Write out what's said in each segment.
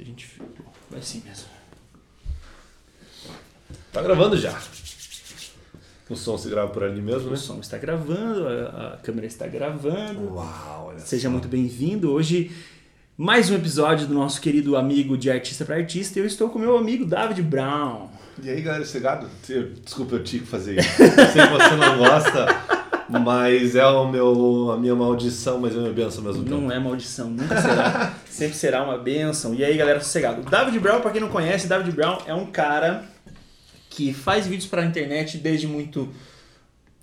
Se a gente. Vai sim mesmo. Tá gravando já. O som se grava por ali mesmo, O né? som está gravando, a, a câmera está gravando. Uau, olha Seja só. muito bem-vindo. Hoje, mais um episódio do nosso querido amigo de artista para artista. Eu estou com meu amigo David Brown. E aí, galera, chegado? Desculpa, eu tinha que fazer isso. Eu sei que você não gosta, mas é o meu, a minha maldição, mas é a minha benção ao mesmo tempo. Não é maldição, nunca será. Sempre será uma bênção. E aí, galera, sossegado. O David Brown, para quem não conhece, David Brown é um cara que faz vídeos para a internet desde muito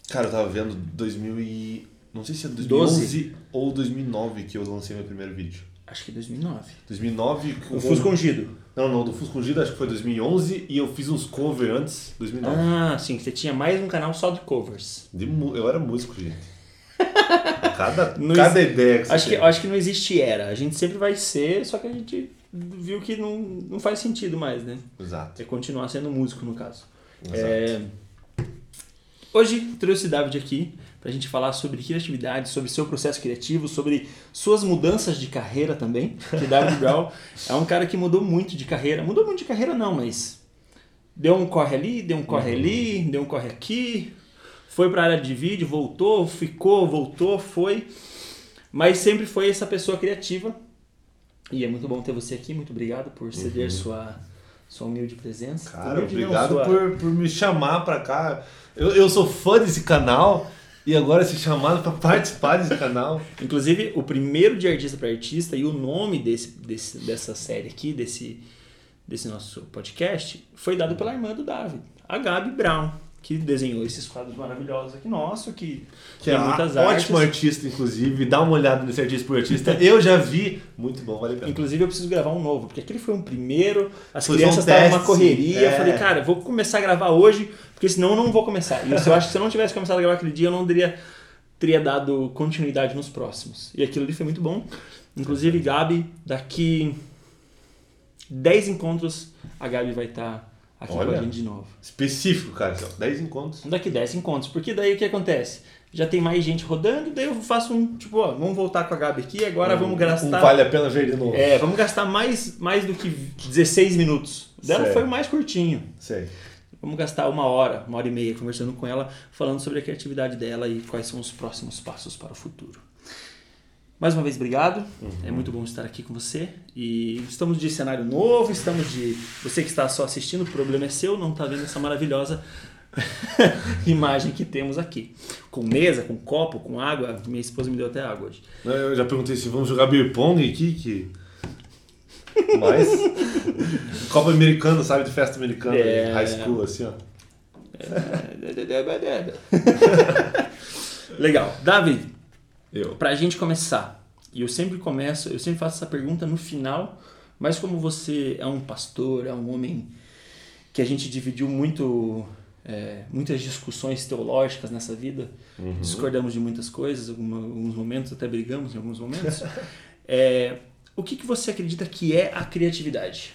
Cara, eu tava vendo 2000 e... Não sei se é 2011 ou 2009 que eu lancei meu primeiro vídeo. Acho que 2009. 2009... O Fusco Ungido. Não, não, do Fusco Ungido acho que foi 2011 e eu fiz uns covers antes, 2009. Ah, sim, você tinha mais um canal só de covers. De eu era músico, gente. Cada, Não cada exi- ideia que você Acho que, tem. acho que não existe era. A gente sempre vai ser, só que a gente viu que não, não faz sentido mais, né? Exato. É continuar sendo músico, no caso. Exato. É, Hoje trouxe o David aqui pra gente falar sobre criatividade, sobre seu processo criativo, sobre suas mudanças de carreira também. Que David Brown é um cara que mudou muito de carreira. Mudou muito de carreira não, mas deu um corre ali, deu um corre ali, deu um corre aqui. Foi pra área de vídeo, voltou, ficou, voltou, foi. Mas sempre foi essa pessoa criativa. E é muito bom ter você aqui. Muito obrigado por ceder sua, sua humilde presença. Cara, Humilde não, obrigado sua- por, por me chamar pra cá. Eu, eu sou fã desse canal e agora ser chamado pra participar desse canal. Inclusive, o primeiro de artista para artista e o nome desse, desse, dessa série aqui, desse, desse nosso podcast, foi dado pela irmã do David, a Gabi Brown, que desenhou esses quadros maravilhosos aqui nosso, que, Que é muitas artes. ótimo artista, inclusive. Dá uma olhada nesse artista por artista. Eu já vi. Muito bom, vale a pena. Inclusive, eu preciso gravar um novo, porque aquele foi um primeiro, as Foi crianças um estavam numa correria. Eu é. falei, cara, vou começar a gravar hoje, porque senão eu não vou começar. E eu acho que se eu não tivesse começado a gravar aquele dia, eu não teria, teria dado continuidade nos próximos. E aquilo ali foi muito bom. Inclusive, Gabi, daqui 10 encontros, a Gabi vai estar aqui com Olha. a gente de novo. Específico, cara. assim, ó, 10 encontros. Daqui 10 encontros, porque daí o que acontece? Já tem mais gente rodando, daí eu faço um, tipo, ó, vamos voltar com a Gabi aqui, agora vamos Um gastar... vale a pena ver de novo. É, vamos gastar mais, mais do que 16 minutos. O Dela foi mais curtinho. Sei. Vamos gastar uma hora, uma hora e meia conversando com ela, falando sobre a criatividade dela e quais são os próximos passos para o futuro. Mais uma vez, obrigado. É muito bom estar aqui com você. E estamos de cenário novo, estamos de. Você que está só assistindo, o problema é seu, não está vendo essa maravilhosa imagem que temos aqui. Com mesa, com copo, com água. Minha esposa me deu até água hoje. Eu já perguntei se vamos jogar beer pong aqui, que... Mas... Copa americano, sabe? De festa americana. É. High school, assim, ó. Legal. David, Eu. Pra gente começar, e eu sempre começo, eu sempre faço essa pergunta no final, mas como você é um pastor, é um homem que a gente dividiu muito, é, muitas discussões teológicas nessa vida, discordamos de muitas coisas, alguma- alguns momentos até brigamos em alguns momentos. É, o que, que você acredita que é a criatividade?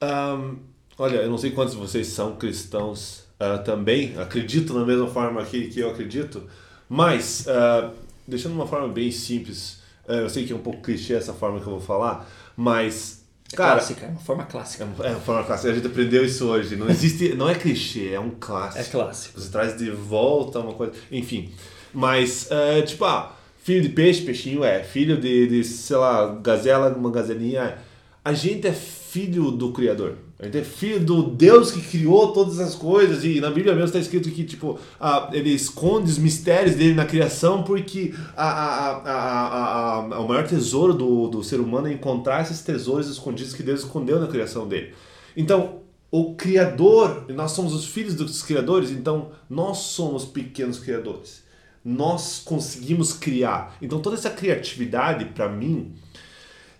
Ahn, olha, eu não sei quantos de vocês são cristãos ah, também, acredito na mesma forma que, que eu acredito, mas, ah, deixando de uma forma bem simples, ah, eu sei que é um pouco clichê essa forma que eu vou falar, mas, cara, clássica, é uma forma clássica. é uma forma clássica, a gente aprendeu isso hoje, não existe, não é clichê, é um clássico. É clássico. Você traz de volta uma coisa. Enfim. Mas, é, tipo, ah, filho de peixe, peixinho é. Filho de, de, sei lá, gazela, uma gazelinha é. A gente é filho do Criador. A gente é filho do Deus que criou todas as coisas. E na Bíblia mesmo está escrito que, tipo, ah, ele esconde os mistérios dele na criação porque a, a, a, a, a, o maior tesouro do, do ser humano é encontrar esses tesouros escondidos que Deus escondeu na criação dele. Então, o Criador, nós somos os filhos dos criadores, então nós somos pequenos criadores. Nós conseguimos criar. Então toda essa criatividade, para mim,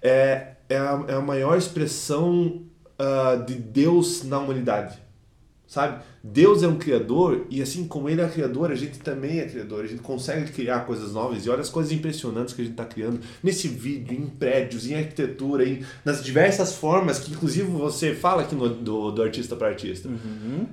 é, é, a, é a maior expressão ah, de Deus na humanidade. Sabe? Deus é um criador e assim como ele é criador, a gente também é criador. A gente consegue criar coisas novas e olha as coisas impressionantes que a gente está criando nesse vídeo, em prédios, em arquitetura, em, nas diversas formas que inclusive você fala aqui no, do, do artista para artista.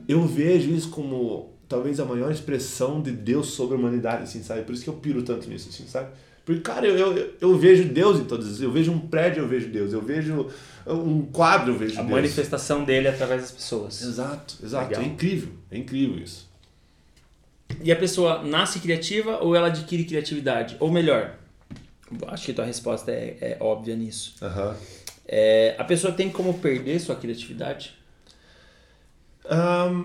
Eu vejo isso como talvez a maior expressão de Deus sobre a humanidade, assim, sabe? Por isso que eu piro tanto nisso, assim, sabe? Porque, cara, eu, eu, eu vejo Deus em todos. Eu vejo um prédio, eu vejo Deus. Eu vejo um quadro, eu vejo A Deus. manifestação dele através das pessoas. Exato, exato. Legal. É incrível. É incrível isso. E a pessoa nasce criativa ou ela adquire criatividade? Ou melhor, acho que tua resposta é, é óbvia nisso. Aham. É, a pessoa tem como perder sua criatividade? Ahn,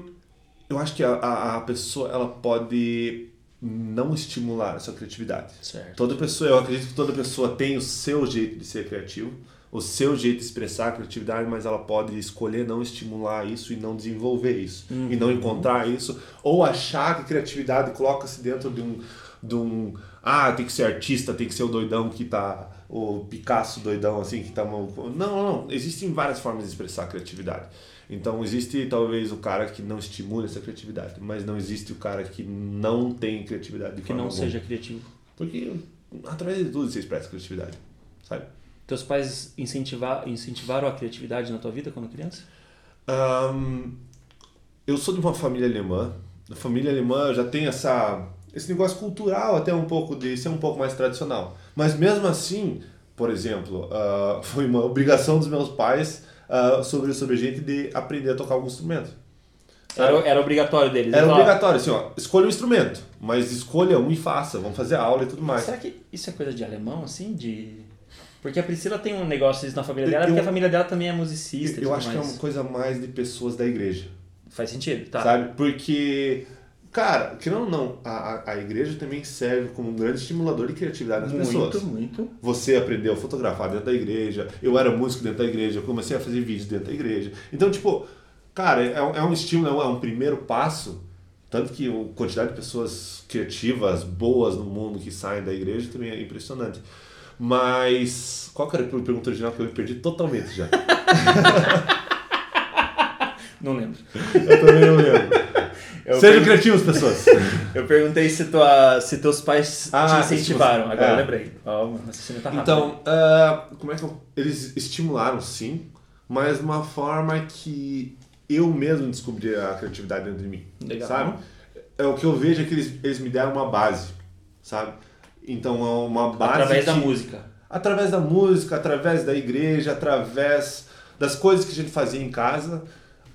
eu acho que a, a, a pessoa ela pode não estimular a sua criatividade. Certo. Toda pessoa, eu acredito que toda pessoa tem o seu jeito de ser criativo, o seu jeito de expressar a criatividade, mas ela pode escolher não estimular isso e não desenvolver isso, e não encontrar isso, ou achar que criatividade coloca-se dentro de um, de um, ah, tem que ser artista, tem que ser o doidão que tá, o Picasso doidão assim que tá, não, não, não, existem várias formas de expressar a criatividade. Então existe talvez o cara que não estimula essa criatividade, mas não existe o cara que não tem criatividade de Que não alguma. seja criativo. Porque através de tudo você expressa criatividade, sabe? Teus pais incentivar, incentivaram a criatividade na tua vida quando criança? Ahn, eu sou de uma família alemã. Na família alemã já tem essa, esse negócio cultural até um pouco de ser um pouco mais tradicional. Mas mesmo assim, por exemplo, ah, foi uma obrigação dos meus pais ah, sobre, sobre a gente de aprender a tocar algum instrumento. Era, era obrigatório deles. Era obrigatório, assim, ó, escolha um instrumento, mas escolha um e faça, vamos fazer aula e tudo mais. Será que isso é coisa de alemão, assim? De... Porque a Priscila tem um negócio disso na família Eu- dela, porque eu- a família dela também é musicista e Eu tudo acho que é mais. uma coisa mais de pessoas da igreja. Faz sentido, tá. Sabe? Porque, cara, que não, não, a, a- igreja também serve como um grande estimulador de criatividade das muito, pessoas. muito. Você aprendeu a fotografar dentro da igreja, eu era músico dentro da igreja, eu comecei a fazer vídeos dentro da igreja. Então, tipo, cara, é, um- é um estímulo, é um, é um primeiro passo. Tanto que a quantidade de pessoas criativas, boas no mundo que saem da igreja também é impressionante. Mas, qual que era a pergunta original que eu me perdi totalmente já? Não lembro. Eu também não lembro. Eu, Sejam criativos, pessoas. eu perguntei se, tua, se teus pais Ah, te incentivaram. Agora é. eu lembrei. Ó, o raciocínio tá rápido. Então, ah, como é que eu... Eles estimularam, sim, mas de uma forma que eu mesmo descobri a criatividade dentro de mim. Legal. Sabe? É, o que eu vejo é que eles, eles me deram uma base, sabe? Então, é uma base Através da que- música. Através da música, através da igreja, através das coisas que a gente fazia em casa,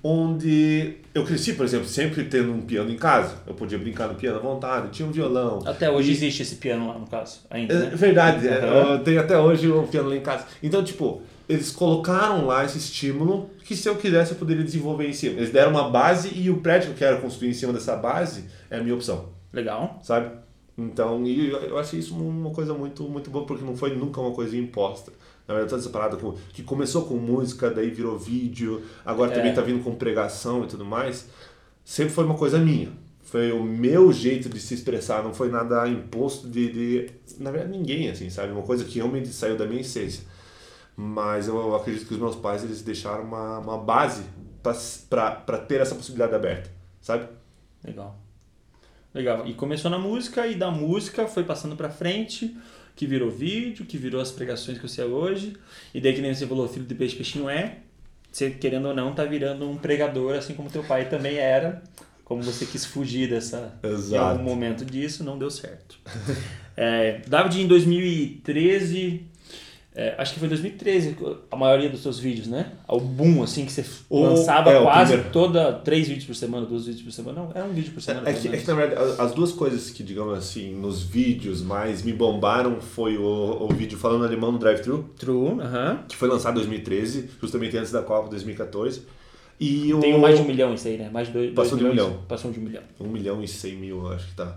onde eu cresci, por exemplo, sempre tendo um piano em casa. Eu podia brincar no piano à vontade, tinha um violão. Até hoje existe esse piano lá, no caso, ainda, É né? verdade, Aham. eu tenho até hoje o piano lá em casa. Então, tipo, eles colocaram lá esse estímulo que se eu quisesse eu poderia desenvolver em cima. Eles deram uma base e o prédio que eu quero construir em cima dessa base é a minha opção, Legal. sabe? Então, e eu eu achei isso uma coisa muito, muito boa, porque não foi nunca uma coisa imposta. Na verdade, toda essa parada com- que começou com música, daí virou vídeo, agora É. também tá vindo com pregação e tudo mais, sempre foi uma coisa minha. Foi o meu jeito de se expressar, não foi nada imposto de, de na verdade, ninguém, assim, sabe? Uma coisa que realmente saiu da minha essência. Mas eu acredito que os meus pais, eles deixaram uma, uma base para ter essa possibilidade aberta, sabe? Legal. Legal. E começou na música e da música foi passando pra frente, que virou vídeo, que virou as pregações que você é hoje. E daí que nem você falou, filho de peixe, peixinho é. Você, querendo ou não, tá virando um pregador, assim como teu pai também era. Como você quis fugir dessa... Em Exato. algum momento disso, não deu certo. É, David, em 2013... é, acho que foi em 2013 a maioria dos seus vídeos, né? O boom, assim, que você O- lançava é, o quase primeiro. toda... Três vídeos por semana, dois vídeos por semana. Não, era um vídeo por semana. É pelo que, é que, na verdade, as duas coisas que, digamos assim, nos vídeos mais me bombaram foi o, o vídeo falando alemão no drive-thru, True, aham. que foi lançado em 2013, justamente antes da Copa 2014. E o... Tem mais de um milhão isso aí, né? Mais de dois, dois Passou de um milhão. Passou de um milhão. 1 milhão e 100 mil, acho que tá.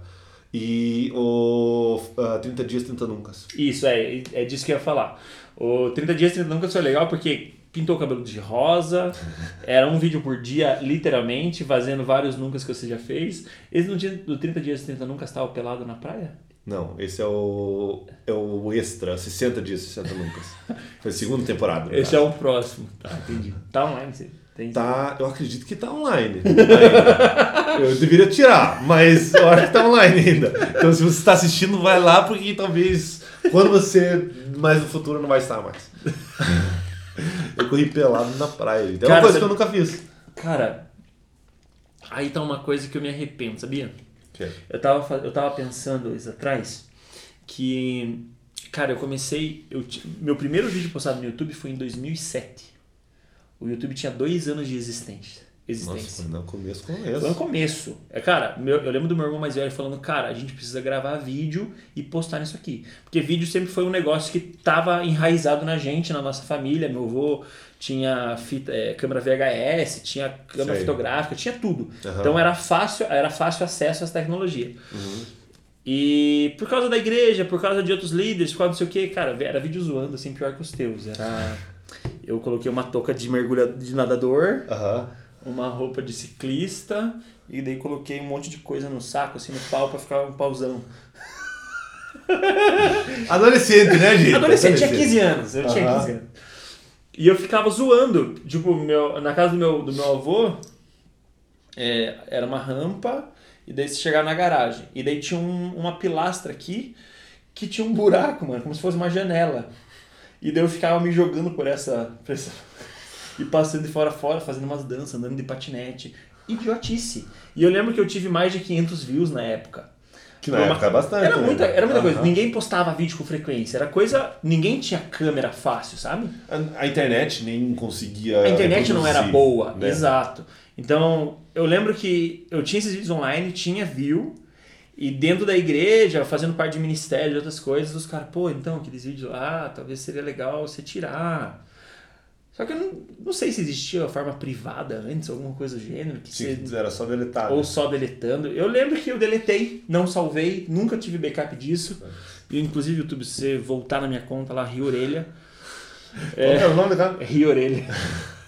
E o ah, 30 dias, 30 nunca. Isso, é, é disso que eu ia falar. O 30 dias 30 nunca foi legal porque pintou o cabelo de rosa, era um vídeo por dia, literalmente, fazendo vários nunca que você já fez. Esse no dia do 30 dias 30 nunca estava pelado na praia? Não, esse é o, é o extra, 60 dias, 60 nunca. Foi a segunda temporada. Esse é o próximo. Tá, entendi. Tá online, você tem. Tá, eu acredito que tá online. ainda. Eu deveria tirar, mas eu acho que tá online ainda. Então se você está assistindo, vai lá, porque talvez quando você mais no futuro não vai estar mais. Eu corri pelado na praia. Então é uma coisa você- que eu nunca fiz. Cara, aí tá uma coisa que eu me arrependo, sabia? Que? Eu tava, eu tava pensando isso atrás que Cara, eu comecei. Eu, meu primeiro vídeo postado no YouTube foi em 2007. O YouTube tinha dois anos de existência. existência. Nossa, no começo, Foi no começo. começo. É, cara, meu- eu lembro do meu irmão mais velho falando, cara, a gente precisa gravar vídeo e postar nisso aqui. Porque vídeo sempre foi um negócio que tava enraizado na gente, na nossa família. Meu avô tinha fita, é, câmera VHS, tinha câmera Sei. fotográfica, tinha tudo. Aham. Então era fácil, era fácil acesso às tecnologias. Uhum. E por causa da igreja, por causa de outros líderes, por causa não sei o que, cara, era vídeo zoando, assim, pior que os teus. Era. Eu coloquei uma touca de mergulhador de nadador, Aham. uma roupa de ciclista e daí coloquei um monte de coisa no saco, assim, no pau pra ficar um pauzão. Adolescente, né, gente? Adolescente, tinha 15 anos, eu tinha Aham. 15 anos. E eu ficava zoando, tipo, meu, na casa do meu, do meu avô, é, era uma rampa, e daí você chegava na garagem. E daí tinha um- uma pilastra aqui, que tinha um buraco, mano, como se fosse uma janela. E daí eu ficava me jogando por essa... Por essa e passando de fora a fora, fazendo umas danças, andando de patinete. Idiotice. E eu lembro que eu tive mais de 500 views na época. Que na uma- época é bastante. Era né? muita, era muita coisa. Aham. Ninguém postava vídeo com frequência. Era coisa. Ninguém tinha câmera fácil, sabe? A, a internet nem conseguia. A internet não era boa. né? Exato. Então, eu lembro que eu tinha esses vídeos online, tinha view. E dentro da igreja, fazendo parte de ministério, de outras coisas, os caras, pô, então, aqueles vídeos lá, talvez seria legal você tirar. Só que eu não, não sei se existia a forma privada antes, alguma coisa do gênero, que Sim, você era só deletar. ou né? só deletando. Eu lembro que eu deletei, não salvei, nunca tive backup disso. E inclusive, YouTube, se você voltar na minha conta lá, Rio Orelha. Qual é o nome cara? É Rio Orelha.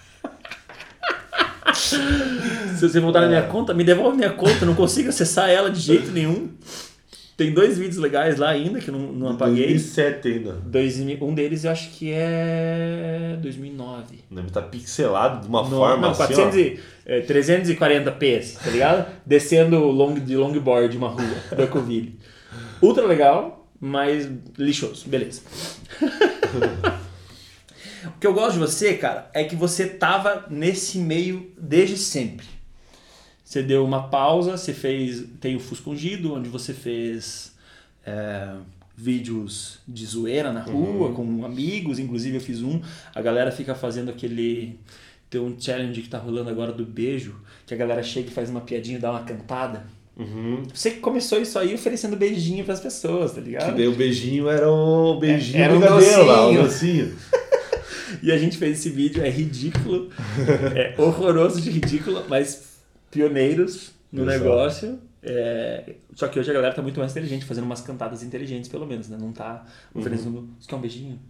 se você voltar na minha conta, me devolve minha conta, não consigo acessar ela de jeito nenhum. Tem dois vídeos legais lá ainda que eu não, não apaguei. 2007 ainda. Dois, um deles eu acho que é 2009. Deve estar pixelado de uma No- forma não, assim, 400 e, é, 340p, tá ligado? Descendo long, de longboard uma rua, Duckville. Ultra legal, mas lixoso. Beleza. o que eu gosto de você, cara, é que você tava nesse meio desde sempre. Você deu uma pausa, você fez. Tem o Fusca Ungido, onde você fez é, vídeos de zoeira na rua com amigos, inclusive eu fiz um. A galera fica fazendo aquele. Tem um challenge que tá rolando agora do beijo, que a galera chega e faz uma piadinha e dá uma cantada. Uhum. Você que começou isso aí oferecendo beijinho pras pessoas, tá Que ligado? daí o beijinho era o beijinho Era um brigadeiro lá, o docinho. E a gente fez esse vídeo, é ridículo, é horroroso de ridículo, mas pioneiros no Exato. negócio. É, Só que hoje a galera tá muito mais inteligente, fazendo umas cantadas inteligentes, pelo menos, né? Não tá oferecendo. Você quer um beijinho?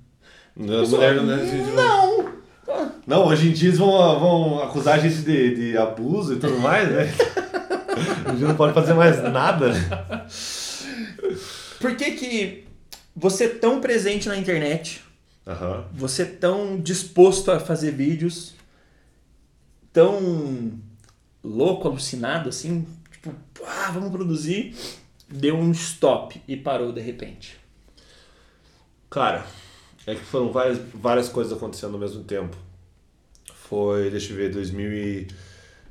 As mulheres, né, não. Não, hoje em dia eles vão, vão acusar a gente de, de abuso e tudo mais, né? A gente não pode fazer mais nada. Por que que você é tão presente na internet, Aham. você é tão disposto a fazer vídeos, tão louco, alucinado assim, tipo, ah, vamos produzir, deu um stop e parou de repente. Cara, é que foram várias, várias coisas acontecendo ao mesmo tempo. Foi, deixa eu ver, 2000 e,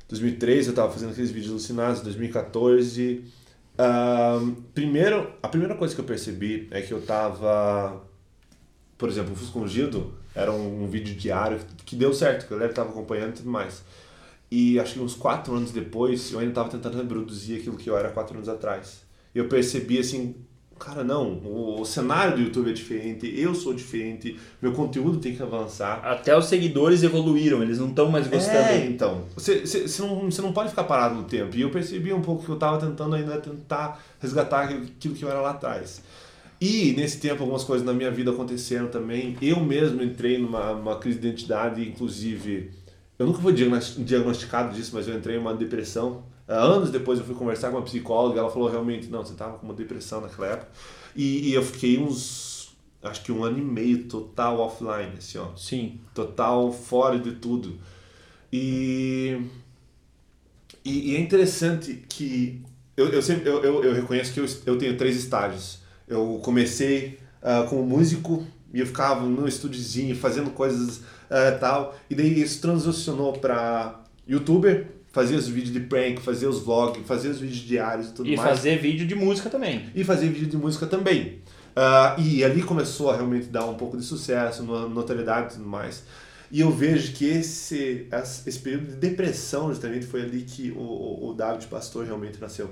2003 eu tava fazendo aqueles vídeos alucinados, 2014. Ahn, primeiro, a primeira coisa que eu percebi é que eu tava. Por exemplo, o Fusco Ungido era um, um vídeo diário que deu certo, que a galera tava acompanhando e tudo mais. E acho que uns quatro anos depois eu ainda tava tentando reproduzir aquilo que eu era quatro anos atrás. E eu percebi assim, cara, não, o, o cenário do YouTube é diferente, eu sou diferente, meu conteúdo tem que avançar. Até os seguidores evoluíram, eles não estão mais gostando. É, então. Você, você, você, não, você não pode ficar parado no tempo. E eu percebi um pouco que eu estava tentando ainda tentar resgatar aquilo que eu era lá atrás. E nesse tempo algumas coisas na minha vida aconteceram também. Eu mesmo entrei numa uma crise de identidade, inclusive. Eu nunca fui diagnos- diagnosticado disso, mas eu entrei em uma depressão. Ah, Anos depois eu fui conversar com uma psicóloga, ela falou realmente, não, você estava com uma depressão naquela época. E, e eu fiquei uns, acho que um ano e meio total offline, assim, ó Sim. total fora de tudo. E, e, e é interessante que eu, eu, sempre, eu, eu, eu reconheço que eu, eu tenho três estágios. Eu comecei ah, como músico e eu ficava no estúdiozinho fazendo coisas ah, tal. E daí isso transicionou para youtuber, fazia os vídeos de prank, fazia os vlogs, fazia os vídeos diários e tudo E mais. fazer vídeo de música também. E fazer vídeo de música também. Uh, e ali começou a realmente dar um pouco de sucesso, notoriedade e tudo mais. E eu vejo que esse, esse período de depressão, justamente, foi ali que o, o David Pastor realmente nasceu.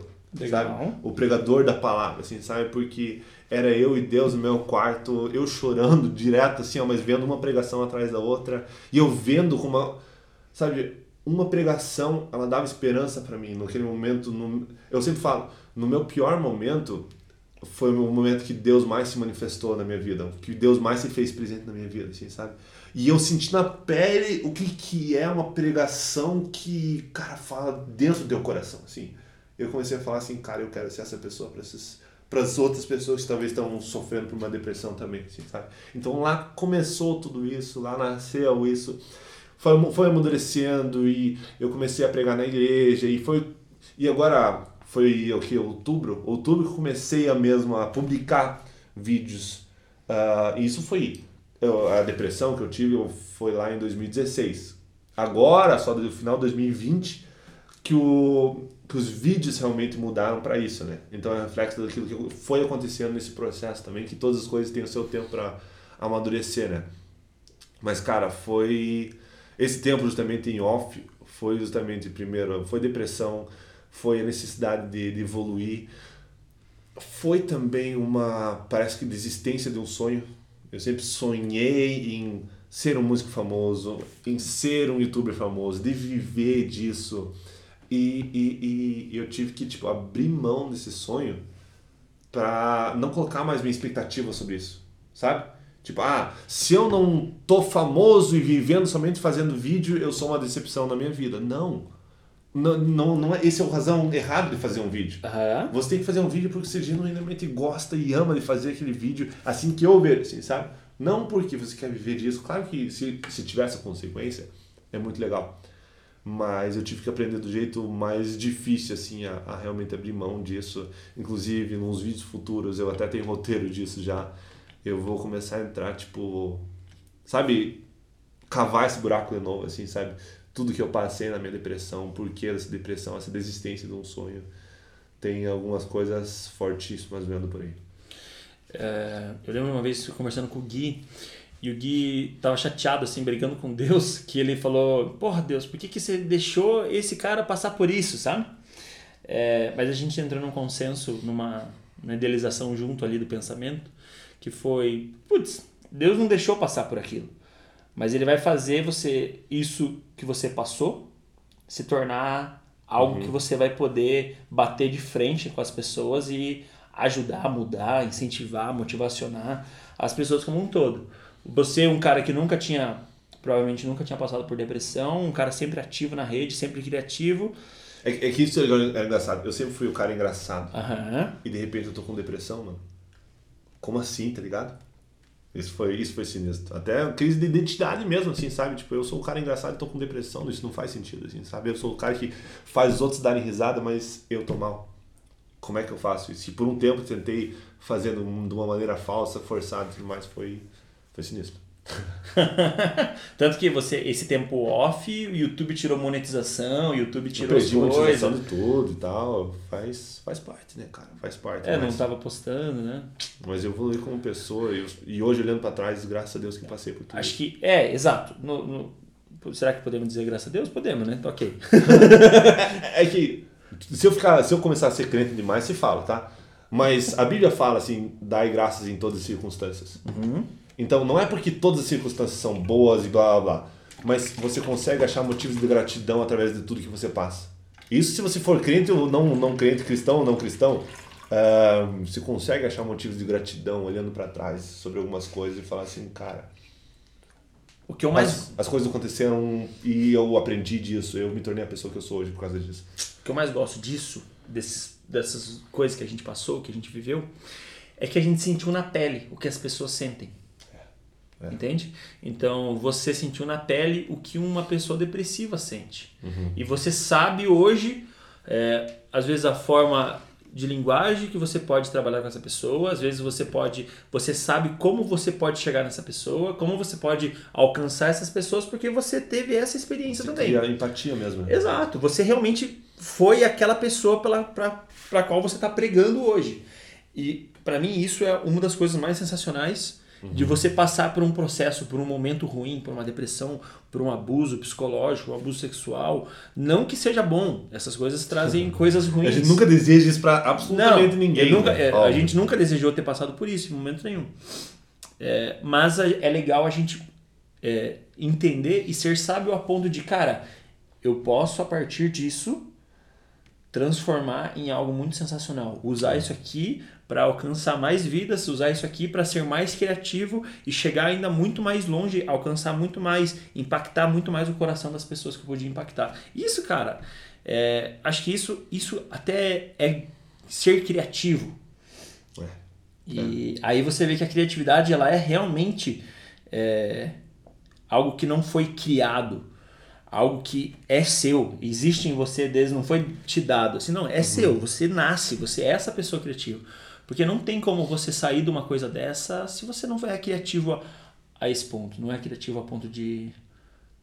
Sabe? O pregador da palavra, assim, sabe? Porque era eu e Deus no meu quarto, eu chorando direto, assim, ó, mas vendo uma pregação atrás da outra, e eu vendo como, sabe, uma pregação, ela dava esperança para mim naquele momento. No, eu sempre falo, no meu pior momento, foi o momento que Deus mais se manifestou na minha vida, que Deus mais se fez presente na minha vida, assim, sabe? E eu senti na pele o que, que é uma pregação que, cara, fala dentro do teu coração, assim. Eu comecei a falar assim, cara, eu quero ser essa pessoa para essas para as outras pessoas que talvez estão sofrendo por uma depressão também, assim, sabe? Então lá começou tudo isso, lá nasceu isso, foi, foi amadurecendo e eu comecei a pregar na igreja e foi e agora foi o que outubro, outubro que comecei a mesmo a publicar vídeos. Uh, e isso foi eu, a depressão que eu tive foi lá em 2016. Agora, só no final de 2020, que, o, que os vídeos realmente mudaram para isso, né? Então é reflexo daquilo que foi acontecendo nesse processo também, que todas as coisas têm o seu tempo para amadurecer, né? Mas, cara, foi. Esse tempo justamente em off foi justamente, primeiro, foi depressão, foi a necessidade de, de evoluir, foi também uma, parece que, desistência de um sonho, eu sempre sonhei em ser um músico famoso, em ser um youtuber famoso, de viver disso. E, e, e eu tive que tipo, abrir mão desse sonho para não colocar mais minha expectativa sobre isso, sabe? Tipo, ah, se eu não tô famoso e vivendo somente fazendo vídeo, eu sou uma decepção na minha vida. Não. Não, não, não é, esse é o razão errado de fazer um vídeo. Uhum. Você tem que fazer um vídeo porque você genuinamente gosta e ama de fazer aquele vídeo assim que eu ver, assim, sabe? Não porque você quer viver disso. Claro que se, se tiver essa consequência, é muito legal. Mas eu tive que aprender do jeito mais difícil, assim, a, a realmente abrir mão disso. Inclusive, nos vídeos futuros, eu até tenho roteiro disso já. Eu vou começar a entrar, tipo, sabe, cavar esse buraco de novo, assim, sabe? tudo que eu passei na minha depressão, por que essa depressão, essa desistência de um sonho. Tem algumas coisas fortíssimas vendo por aí. É, eu lembro uma vez conversando com o Gui, e o Gui tava chateado, assim, brigando com Deus, que ele falou: Porra, Deus, por que, que você deixou esse cara passar por isso, sabe? É, mas a gente entrou num consenso, numa, numa idealização junto ali do pensamento, que foi: Putz, Deus não deixou passar por aquilo. Mas ele vai fazer você isso que você passou se tornar algo uhum. que você vai poder bater de frente com as pessoas e ajudar, mudar, incentivar, motivacionar as pessoas como um todo. Você é um cara que nunca tinha, provavelmente nunca tinha passado por depressão, um cara sempre ativo na rede, sempre criativo. É, é que isso é engraçado. Eu sempre fui o cara engraçado. Uhum. E de repente eu tô com depressão, mano. Como assim, tá ligado? Isso foi, isso foi sinistro. Até crise de identidade mesmo, assim, sabe? Tipo, eu sou o cara engraçado e tô com depressão, isso não faz sentido, assim, sabe? Eu sou o cara que faz os outros darem risada, mas eu tô mal. Como é que eu faço isso? E por um tempo tentei fazer de uma maneira falsa, forçada e tudo mais, foi, foi sinistro. Tanto que você, esse tempo off, o YouTube tirou monetização, o YouTube tirou as coisas. monetização de tudo e tal. Faz, faz parte, né, cara? Faz parte. É, mas... não tava postando, né? Mas eu evoluí como pessoa e, e hoje olhando para trás, graças a Deus que passei por tudo. Acho que, é, exato. No, no, será que podemos dizer graças a Deus? Podemos, né? Ok. é, é que se eu, ficar, se eu começar a ser crente demais, se fala, tá? Mas a Bíblia fala assim, dai graças em todas as circunstâncias. Uhum. Então não é porque todas as circunstâncias são boas e blá blá blá, mas você consegue achar motivos de gratidão através de tudo que você passa. Isso se você for crente ou não, não crente, cristão ou não cristão, uh, você consegue achar motivos de gratidão olhando para trás sobre algumas coisas e falar assim, cara. O que eu mais... As, as, coisas aconteceram e eu aprendi disso, eu me tornei a pessoa que eu sou hoje por causa disso. O que eu mais gosto disso, desses, dessas coisas que a gente passou, que a gente viveu, é que a gente sentiu na pele o que as pessoas sentem. É. Entende? Então você sentiu na pele o que uma pessoa depressiva sente. Uhum. E você sabe hoje, é, às vezes, a forma de linguagem que você pode trabalhar com essa pessoa, às vezes você pode, você sabe como você pode chegar nessa pessoa, como você pode alcançar essas pessoas, porque você teve essa experiência você também. a empatia mesmo. Exato, você realmente foi aquela pessoa para a qual você está pregando hoje. E para mim isso é uma das coisas mais sensacionais de você passar por um processo, por um momento ruim, por uma depressão, por um abuso psicológico, um abuso sexual. Não que seja bom, essas coisas trazem coisas ruins. A gente nunca deseja isso pra absolutamente Não, ninguém. nunca- né? é, a gente nunca desejou ter passado por isso, em momento nenhum. É, mas é legal a gente é, entender e ser sábio a ponto de, cara, eu posso a partir disso transformar em algo muito sensacional. Usar isso aqui para alcançar mais vidas, usar isso aqui para ser mais criativo e chegar ainda muito mais longe, alcançar muito mais, impactar muito mais o coração das pessoas que eu podia impactar. Isso, cara, é, acho que isso, isso até é ser criativo. É. E aí você vê que a criatividade ela é realmente é, algo que não foi criado, algo que é seu, existe em você desde não foi te dado, assim não é seu, você nasce, você é essa pessoa criativa, porque não tem como você sair de uma coisa dessa se você não é criativo a, a esse ponto, não é criativo a ponto de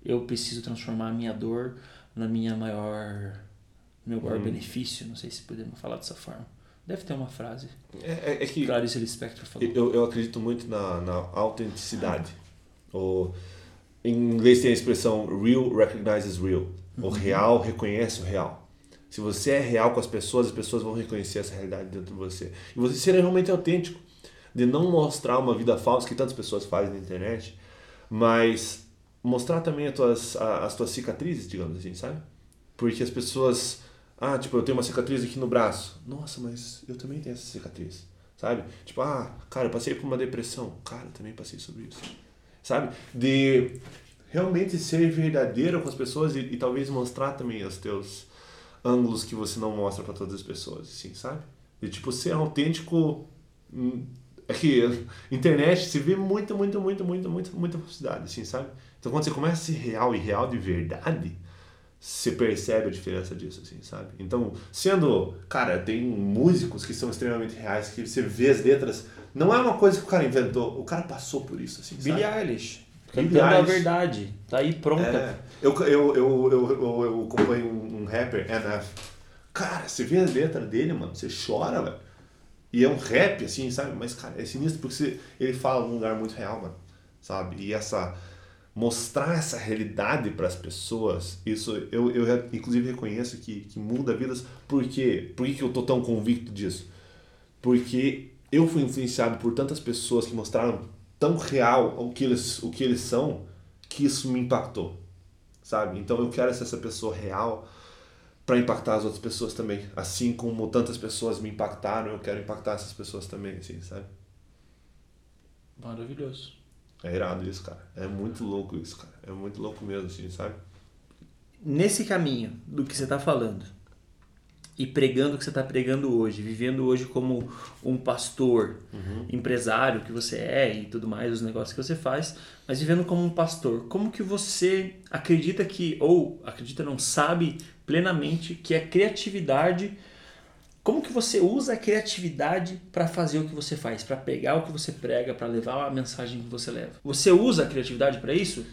eu preciso transformar a minha dor na minha maior meu maior benefício, não sei se podemos falar dessa forma. Deve ter uma frase. É, é- é que Clarice Lispector falou. eu, eu acredito muito na, na autenticidade. O, em inglês tem a expressão real recognizes real. O real reconhece o real. Se você é real com as pessoas, as pessoas vão reconhecer essa realidade dentro de você. E você ser realmente autêntico. De não mostrar uma vida falsa que tantas pessoas fazem na internet, mas mostrar também as tuas, as tuas cicatrizes, digamos assim, sabe? Porque as pessoas. Ah, tipo, eu tenho uma cicatriz aqui no braço. Nossa, mas eu também tenho essa cicatriz. Sabe? Tipo, ah, cara, eu passei por uma depressão. Cara, eu também passei sobre isso. Sabe? De realmente ser verdadeiro com as pessoas e, e talvez mostrar também os teus ângulos que você não mostra para todas as pessoas, assim, sabe? De tipo ser autêntico. hum, É que internet se vê muita, muita, muita, muita, muita, muita falsidade, assim, sabe? Então quando você começa a ser real e real de verdade, você percebe a diferença disso, assim, sabe? Então, sendo, cara, tem músicos que são extremamente reais, que você vê as letras, não é uma coisa que o cara inventou, o cara passou por isso, assim, sabe? Billie Eilish. Cantando a verdade. Tá aí pronta. É, eu, eu, eu, eu, eu, acompanho um, rapper, NF. Cara, você vê a letra dele, mano, você chora, velho. E é um rap, assim, sabe? Mas, cara, é sinistro porque ele fala num lugar muito real, mano. Sabe? E essa. Mostrar essa realidade para as pessoas, isso eu, eu inclusive reconheço que, que muda vidas. Por quê? Por que, que eu tô tão convicto disso? Porque eu fui influenciado por tantas pessoas que mostraram tão real o que eles, o que eles são, que isso me impactou, sabe? Então eu quero ser essa pessoa real para impactar as outras pessoas também. Assim como tantas pessoas me impactaram, eu quero impactar essas pessoas também, assim, sabe? Maravilhoso. É irado isso, cara. É muito louco isso, cara. É muito louco mesmo, assim, sabe? Nesse caminho do que você está falando e pregando o que você está pregando hoje, vivendo hoje como um pastor, empresário que você é e tudo mais, os negócios que você faz, mas vivendo como um pastor, como que você acredita que, ou acredita não, sabe plenamente que a criatividade como que você usa a criatividade para fazer o que você faz, para pegar o que você prega, para levar a mensagem que você leva? Você usa a criatividade para isso?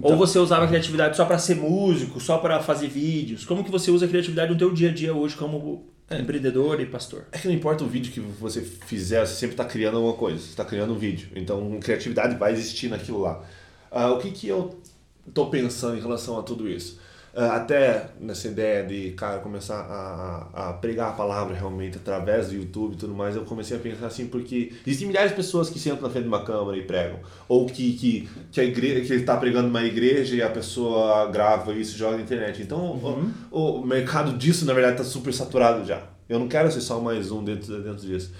Ou você usava a criatividade só para ser músico, só para fazer vídeos? Como que você usa a criatividade no teu dia a dia hoje como empreendedor e pastor? É que não importa o vídeo que você fizer, você sempre está criando alguma coisa, você está criando um vídeo. Então, criatividade vai existir naquilo lá. Ah, o que, que eu estou pensando em relação a tudo isso? Ah, até nessa ideia de, cara, começar a, a, pregar a palavra realmente através do YouTube e tudo mais, eu comecei a pensar assim, porque existem milhares de pessoas que sentam na frente de uma câmera e pregam. Ou que, que, que a igreja, que ele está pregando numa igreja e a pessoa grava isso e joga na internet. Então, o, o mercado disso, na verdade, está super saturado já. Eu não quero ser só mais um dentro, dentro disso.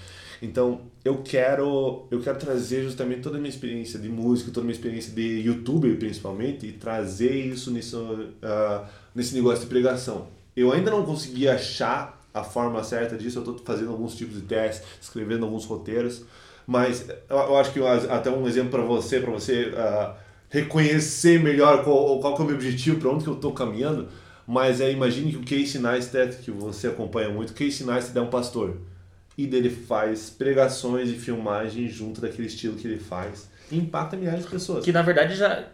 Então, eu quero, eu quero trazer justamente toda a minha experiência de música, toda a minha experiência de youtuber, principalmente, e trazer isso nisso, ah, nesse negócio de pregação. Eu ainda não consegui achar a forma certa disso, eu estou fazendo alguns tipos de testes, escrevendo alguns roteiros, mas eu, acho que até um exemplo para você, para você ah, reconhecer melhor qual, qual é o meu objetivo, para onde que eu estou caminhando, mas é, imagine que o Casey Neistat, que você acompanha muito, Casey Neistat é um pastor e dele faz pregações e filmagens junto daquele estilo que ele faz. E impacta milhares de pessoas. Que na verdade já.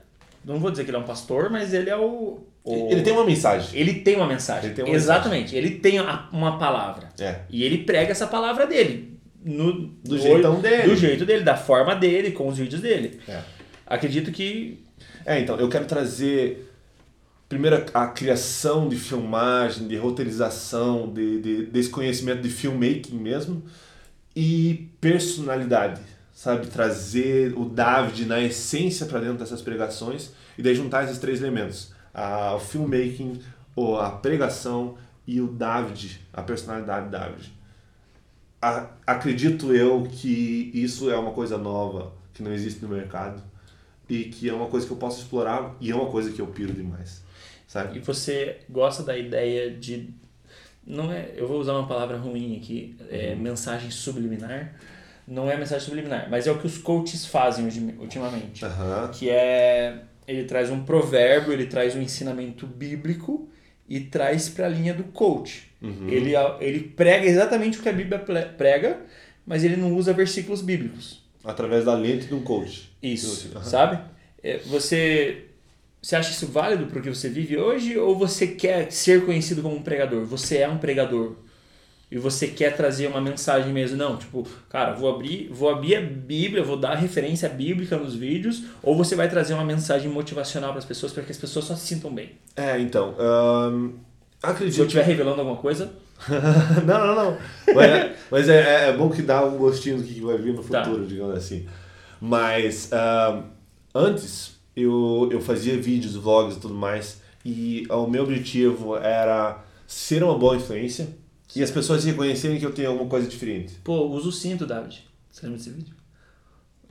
Não vou dizer que ele é um pastor, mas ele é o. o- Ele tem uma mensagem. Ele tem uma mensagem. Ele tem uma Exatamente. Ele tem uma palavra. É. E ele prega essa palavra dele. no, Do no- jeitão dele. Do jeito dele, da forma dele, com os vídeos dele. É. Acredito que. É, então, eu quero trazer primeiro a criação de filmagem, de roteirização, de, de, desse conhecimento de filmmaking mesmo e personalidade, sabe? Trazer o David na essência para dentro dessas pregações e daí juntar esses três elementos: a, o filmmaking, ou a pregação e o David, a personalidade David. A- acredito eu que isso é uma coisa nova que não existe no mercado e que é uma coisa que eu posso explorar e é uma coisa que eu piro demais, E sabe? você gosta da ideia de. Não é, eu vou usar uma palavra ruim aqui, é Uhum. mensagem subliminar. Não é mensagem subliminar, mas é o que os coaches fazem ultim- ultimamente. Aham. Que é. Ele traz um provérbio, ele traz um ensinamento bíblico e traz para a linha do coach. Uhum. Ele, ele prega exatamente o que a Bíblia prega, mas ele não usa versículos bíblicos. Através da lente de um coach. Isso, Aham. sabe? É, Você, você acha isso válido para o que você vive hoje ou você quer ser conhecido como um pregador? Você é um pregador e você quer trazer uma mensagem mesmo? Não, tipo, cara, vou abrir, vou abrir a Bíblia, vou dar referência bíblica nos vídeos ou você vai trazer uma mensagem motivacional para as pessoas para que as pessoas só se sintam bem? É, então, ahn, Se eu acredito. estiver revelando alguma coisa, não, não, não. Mas, é, mas é, é- é bom que dá um gostinho do que vai vir no Tá. futuro, digamos assim. Mas antes eu, eu fazia vídeos, vlogs e tudo mais, e o meu objetivo era ser uma boa influência e as pessoas reconhecerem que eu tenho alguma coisa diferente. pô, usa o cinto, David. Você lembra desse vídeo?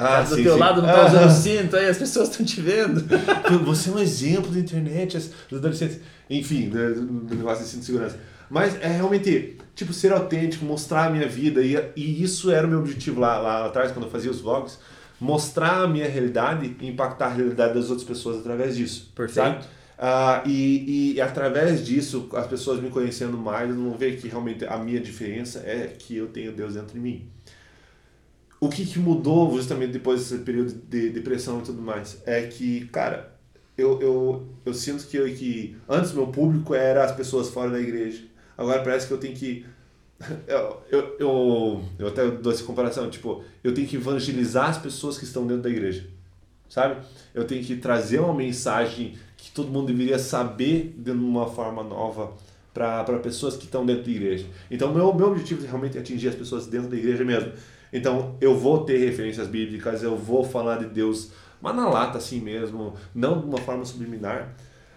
Ah, do sim, teu sim. lado não tá Ah. usando o cinto, aí as pessoas estão te vendo. Você é um exemplo da internet, dos adolescentes. Enfim, do, do- do negócio de cinto de segurança. Mas é realmente, tipo, ser autêntico, mostrar a minha vida. E, e isso era o meu objetivo lá, lá atrás, quando eu fazia os vlogs. Mostrar a minha realidade e impactar a realidade das outras pessoas através disso. Perfeito. Ah, e, e através disso, as pessoas me conhecendo mais, vão ver que realmente a minha diferença é que eu tenho Deus dentro de mim. O que, que mudou justamente depois desse período de depressão e tudo mais é que, cara, eu, eu, eu sinto que, eu, que antes meu público era as pessoas fora da igreja. Agora parece que eu tenho que. Eu, eu, eu, eu até dou essa comparação, tipo, eu tenho que evangelizar as pessoas que estão dentro da igreja, sabe? Eu tenho que trazer uma mensagem que todo mundo deveria saber de uma forma nova para pessoas que estão dentro da igreja. Então, meu, meu objetivo é realmente atingir as pessoas dentro da igreja mesmo. Então, eu vou ter referências bíblicas, eu vou falar de Deus, mas na lata assim mesmo, não de uma forma subliminar,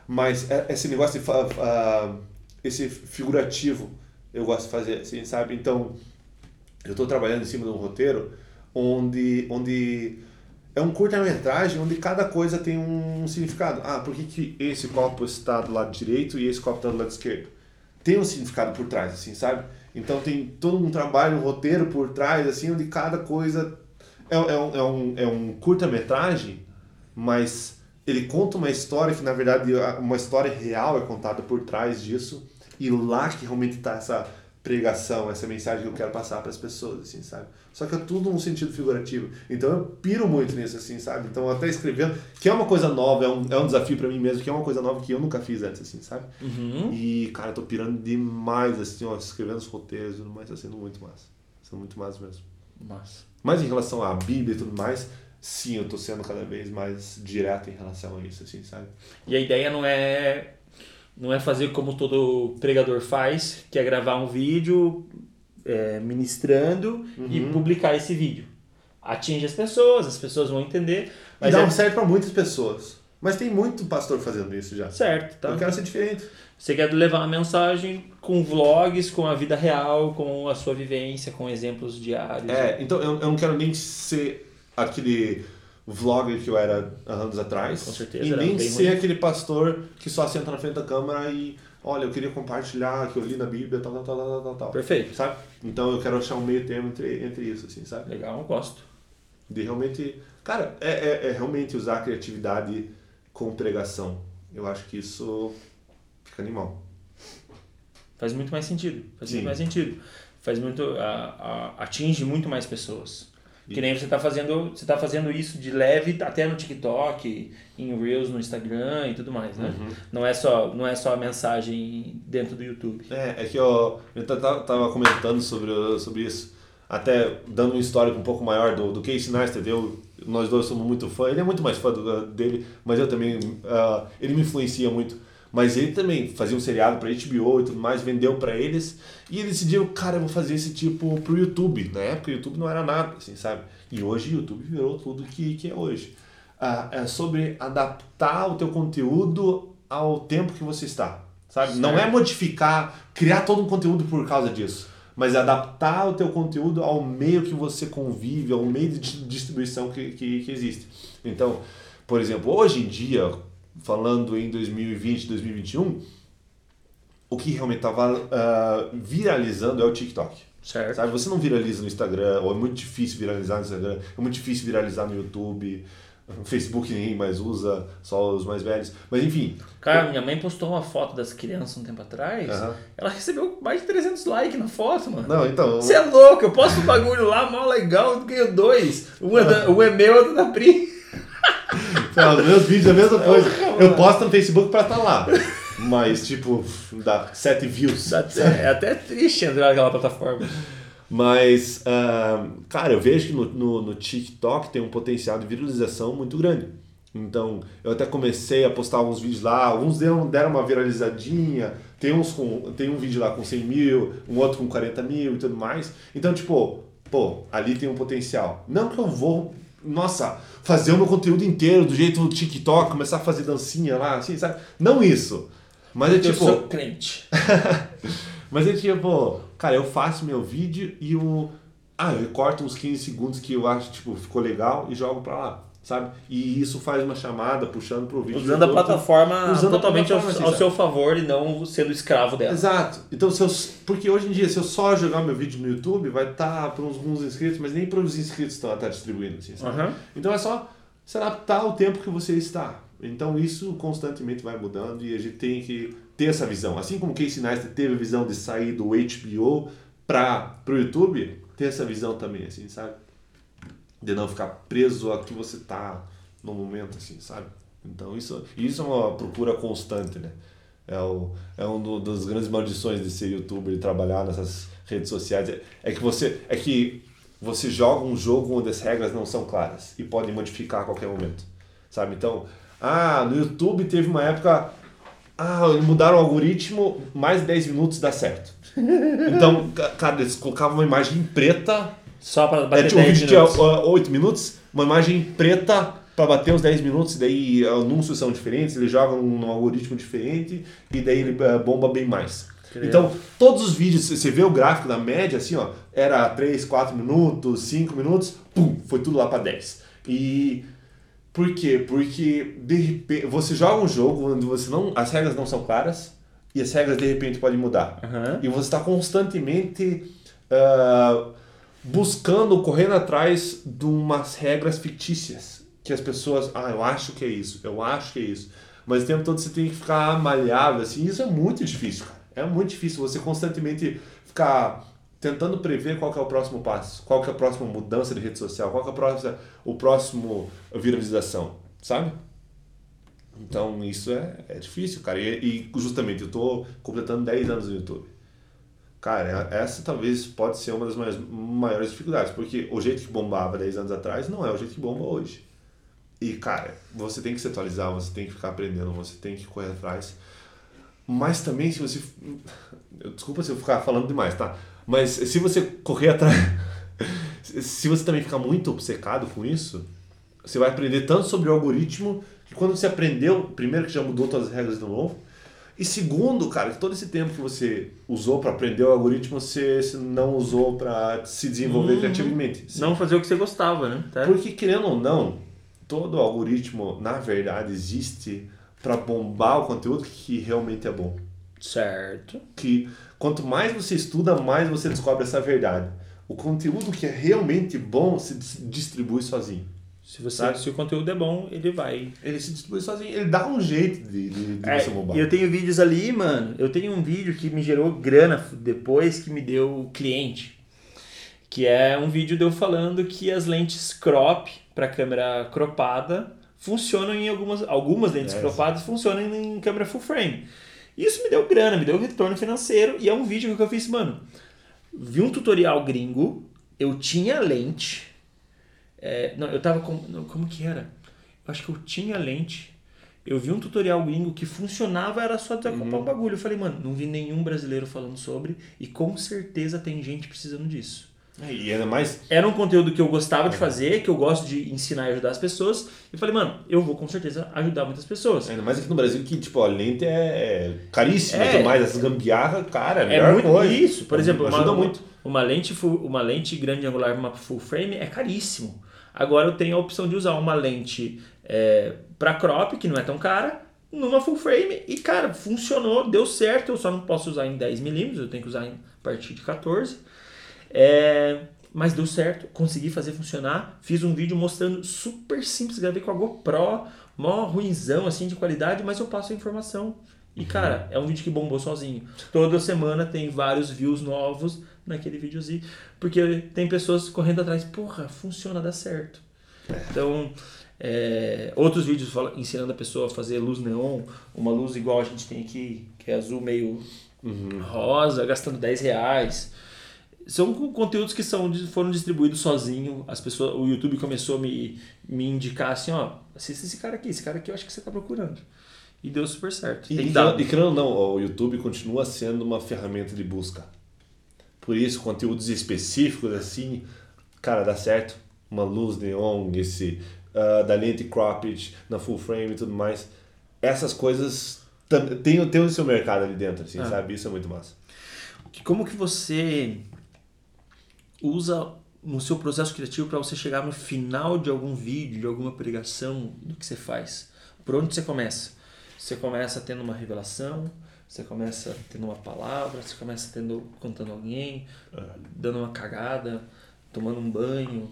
mas é- esse negócio de ah, esse figurativo eu gosto de fazer assim, sabe? Então, eu estou trabalhando em cima de um roteiro onde onde é um curta-metragem onde cada coisa tem um significado. Ah, por que, que esse copo está do lado direito e esse copo está do lado esquerdo? Tem um significado por trás, assim, sabe? Então tem todo um trabalho, um roteiro por trás, assim, onde cada coisa é, é um, é um, é um curta-metragem, mas ele conta uma história que, na verdade, uma história real é contada por trás disso, e lá que realmente está essa pregação, essa mensagem que eu quero passar para as pessoas, assim, sabe? Só que é tudo num sentido figurativo. Então eu piro muito nisso, assim, sabe? Então até escrevendo, que é uma coisa nova, é um, é um desafio para mim mesmo, que é uma coisa nova que eu nunca fiz antes, assim, sabe? Uhum. E, cara, eu tô pirando demais, assim, ó, escrevendo os roteiros e tudo mais, tá sendo muito massa. Sendo muito massa mesmo. Massa. Mas em relação à Bíblia e tudo mais, sim, eu tô sendo cada vez mais direto em relação a isso, assim, sabe? E a ideia não é não é fazer como todo pregador faz, que é gravar um vídeo é, ministrando e Uhum. publicar esse vídeo. Atinge as pessoas, as pessoas vão entender, mas e dá é um certo pra muitas pessoas. Mas tem muito pastor fazendo isso já. certo, tá? Eu quero ser diferente. Você quer levar uma mensagem com vlogs, com a vida real, com a sua vivência, com exemplos diários. É, então eu, eu não quero nem ser aquele vlogger que eu era anos atrás. Com certeza, E nem ser ruim. aquele pastor que só senta na frente da câmera e, olha, eu queria compartilhar que eu li na Bíblia, tal, tal, tal, tal, tal, tal. Perfeito. Sabe? Então eu quero achar um meio termo entre, entre isso, assim, sabe? Legal, eu gosto. De realmente. Cara, é, é, é realmente usar a criatividade com pregação. Eu acho que isso fica animal. Faz muito mais sentido. Faz Sim. muito mais sentido. Faz muito. a- a- atinge muito mais pessoas. Que nem você está fazendo. Você tá fazendo isso de leve até no TikTok, em Reels no Instagram e tudo mais, né? Uhum. Não, é só, não é só a mensagem dentro do YouTube. É, é que eu, eu ta- ta- tava comentando sobre, sobre isso. até dando um histórico um pouco maior do, do Casey Neistat, eu, nós dois somos muito fã, ele é muito mais fã do, dele, mas eu também, uh, ele me influencia muito. Mas ele também fazia um seriado para HBO e tudo mais, vendeu para eles. E ele decidiu, cara, eu vou fazer esse tipo pro YouTube. Na época o YouTube não era nada, assim, sabe? E hoje o YouTube virou tudo que, que é hoje. Ah, é sobre adaptar o teu conteúdo ao tempo que você está, sabe? Certo. Não é modificar, criar todo um conteúdo por causa disso. Mas adaptar o teu conteúdo ao meio que você convive, ao meio de distribuição que, que, que existe. Então, por exemplo, hoje em dia, falando em 2020, 2021, o que realmente estava uh, ah, viralizando é o TikTok. Certo. Sabe? Você não viraliza no Instagram, ou é muito difícil viralizar no Instagram, é muito difícil viralizar no YouTube. No Facebook ninguém mais usa, só os mais velhos. Mas enfim. Cara, minha mãe postou uma foto das crianças um tempo atrás. Uhum. Ela recebeu mais de 300 likes na foto, mano. Não, então. Você é louco, eu posto um bagulho lá, mal legal, ganho dois. Um é, da, um é meu, outro da Pri. Não, meus vídeos é a mesma coisa. Eu posto no Facebook pra estar tá lá. Mas, tipo, dá sete views. é até triste entrar naquela plataforma. Mas, uh, cara, eu vejo que no, no, no, TikTok tem um potencial de viralização muito grande. Então, eu até comecei a postar alguns vídeos lá, alguns deram, deram uma viralizadinha, tem, uns com, tem um vídeo lá com 100 mil, um outro com 40 mil e tudo mais. Então, tipo, pô, ali tem um potencial. Não que eu vou nossa, fazer o meu conteúdo inteiro do jeito do TikTok, começar a fazer dancinha lá, assim, sabe? Não isso. Mas é tipo. Eu sou crente. mas é tipo, cara, eu faço meu vídeo e o. Ah, eu corto uns 15 segundos que eu acho, tipo, ficou legal e jogo pra lá sabe? E isso faz uma chamada puxando para o vídeo. Usando a plataforma usando totalmente a plataforma, ao, ao seu favor e não sendo escravo dela. Exato. Então, se eu, porque hoje em dia, se eu só jogar meu vídeo no YouTube, vai estar tá para uns alguns inscritos, mas nem para os inscritos estão tá distribuindo. Assim, uhum. Então, é só se adaptar ao tempo que você está. Então, isso constantemente vai mudando e a gente tem que ter essa visão. Assim como Casey Neistat teve a visão de sair do HBO para o YouTube, ter essa visão também, assim, sabe? De não ficar preso a que você tá no momento, assim, sabe? Então isso, isso é uma procura constante, né? É, o, é uma das grandes maldições de ser youtuber e trabalhar nessas redes sociais. É, é, que você é que você joga um jogo onde as regras não são claras e podem modificar a qualquer momento, sabe? Então, ah, no YouTube teve uma época, ah, mudaram o algoritmo, mais 10 minutos dá certo. Então, cara, eles colocavam uma imagem preta só para bater é, tipo, 10 um vídeo minutos. tinha 8 minutos, uma imagem preta para bater os 10 minutos, e daí anúncios são diferentes, ele joga num algoritmo diferente e daí ele eh, bomba bem mais. Então, todos os vídeos, você vê o gráfico da média, assim, ó, era 3, 4 minutos, 5 minutos, pum, foi tudo lá para 10. E por quê? Porque de repente, você joga um jogo onde você não, as regras não são claras e as regras de repente podem mudar. Uhum. E você está constantemente uh, buscando, correndo atrás de umas regras fictícias. Que as pessoas, ah, eu acho que é isso, eu acho que é isso. Mas o tempo todo você tem que ficar malhável, assim, isso é muito difícil, cara. É muito difícil você constantemente ficar tentando prever qual é o próximo passo, qual é a próxima mudança de rede social, qual é a próxima, o próximo viralização, sabe? Então isso é, é difícil, cara. E, e justamente eu estou completando 10 anos no YouTube. Cara, essa talvez pode ser uma das maiores, maiores dificuldades, porque o jeito que bombava 10 anos atrás não é o jeito que bomba hoje. E, cara, você tem que se atualizar, você tem que ficar aprendendo, você tem que correr atrás. Mas também, se você. Desculpa se eu ficar falando demais, tá? Mas se você correr atrás. se você também ficar muito obcecado com isso, você vai aprender tanto sobre o algoritmo que quando você aprendeu, primeiro que já mudou todas as regras de novo, e segundo, cara, que todo esse tempo que você usou para aprender o algoritmo, você não usou para se desenvolver uhum. criativamente. Sim. Não fazer o que você gostava, né? Tá? Porque, querendo ou não, todo algoritmo, na verdade, existe para bombar o conteúdo que realmente é bom. Certo. Que quanto mais você estuda, mais você descobre essa verdade. O conteúdo que é realmente bom se distribui sozinho. Se, você, se o conteúdo é bom, ele vai. Ele se distribui sozinho, ele dá um jeito de, de, de é, você bombar. E eu tenho vídeos ali, mano. Eu tenho um vídeo que me gerou grana depois que me deu cliente. Que é um vídeo de eu falando que as lentes crop para câmera cropada funcionam em algumas. Algumas lentes é, cropadas funcionam em câmera full frame. Isso me deu grana, me deu retorno financeiro. E é um vídeo que eu fiz, mano. Vi um tutorial gringo eu tinha lente. É, não, eu tava com. não, como que era? Eu acho que eu tinha lente. Eu vi um tutorial gringo que funcionava, era só desacompar o bagulho. Eu falei, mano, não vi nenhum brasileiro falando sobre. E com certeza tem gente precisando disso. E ainda mais. Era um conteúdo que eu gostava de fazer, que eu gosto de ensinar e ajudar as pessoas. E falei, mano, eu vou com certeza ajudar muitas pessoas. Ainda mais aqui no Brasil que, tipo, a lente é caríssima É. e tudo mais, essas gambiarra, cara, é É melhor muito coisa. isso. Por exemplo, ajuda uma- muito. Uma lente, uma lente grande angular, uma full frame é caríssimo. Agora eu tenho a opção de usar uma lente é, para crop, que não é tão cara, numa full frame e, cara, funcionou, deu certo. Eu só não posso usar em 10mm, eu tenho que usar em a partir de 14. É, mas deu certo, consegui fazer funcionar. Fiz um vídeo mostrando super simples, gravei com a GoPro, mó ruinzão assim de qualidade, mas eu passo a informação. E cara, é um vídeo que bombou sozinho. Toda semana tem vários views novos naquele videozinho, porque tem pessoas correndo atrás, porra, funciona, dá certo. Então, é, outros vídeos ensinando a pessoa a fazer luz neon, uma luz igual a gente tem aqui, que é azul meio rosa, gastando 10 reais. São co- conteúdos que são, foram distribuídos sozinho. As pessoas, o YouTube começou a me, me indicar assim, ó, assista esse cara aqui, esse cara aqui eu acho que você tá procurando. E deu super certo. E, Tem e, dado. e querendo ou não, o YouTube continua sendo uma ferramenta de busca. Por isso, conteúdos específicos assim, cara, dá certo. Uma luz neon, esse ah, da lente cropped na full frame e tudo mais. Essas coisas tem, tem o seu mercado ali dentro, assim, Ah. sabe? Isso é muito massa. Como que você usa no seu processo criativo para você chegar no final de algum vídeo, de alguma pregação do que você faz? Por onde você começa? Você começa tendo uma revelação, você começa tendo uma palavra, você começa tendo contando alguém, dando uma cagada, tomando um banho.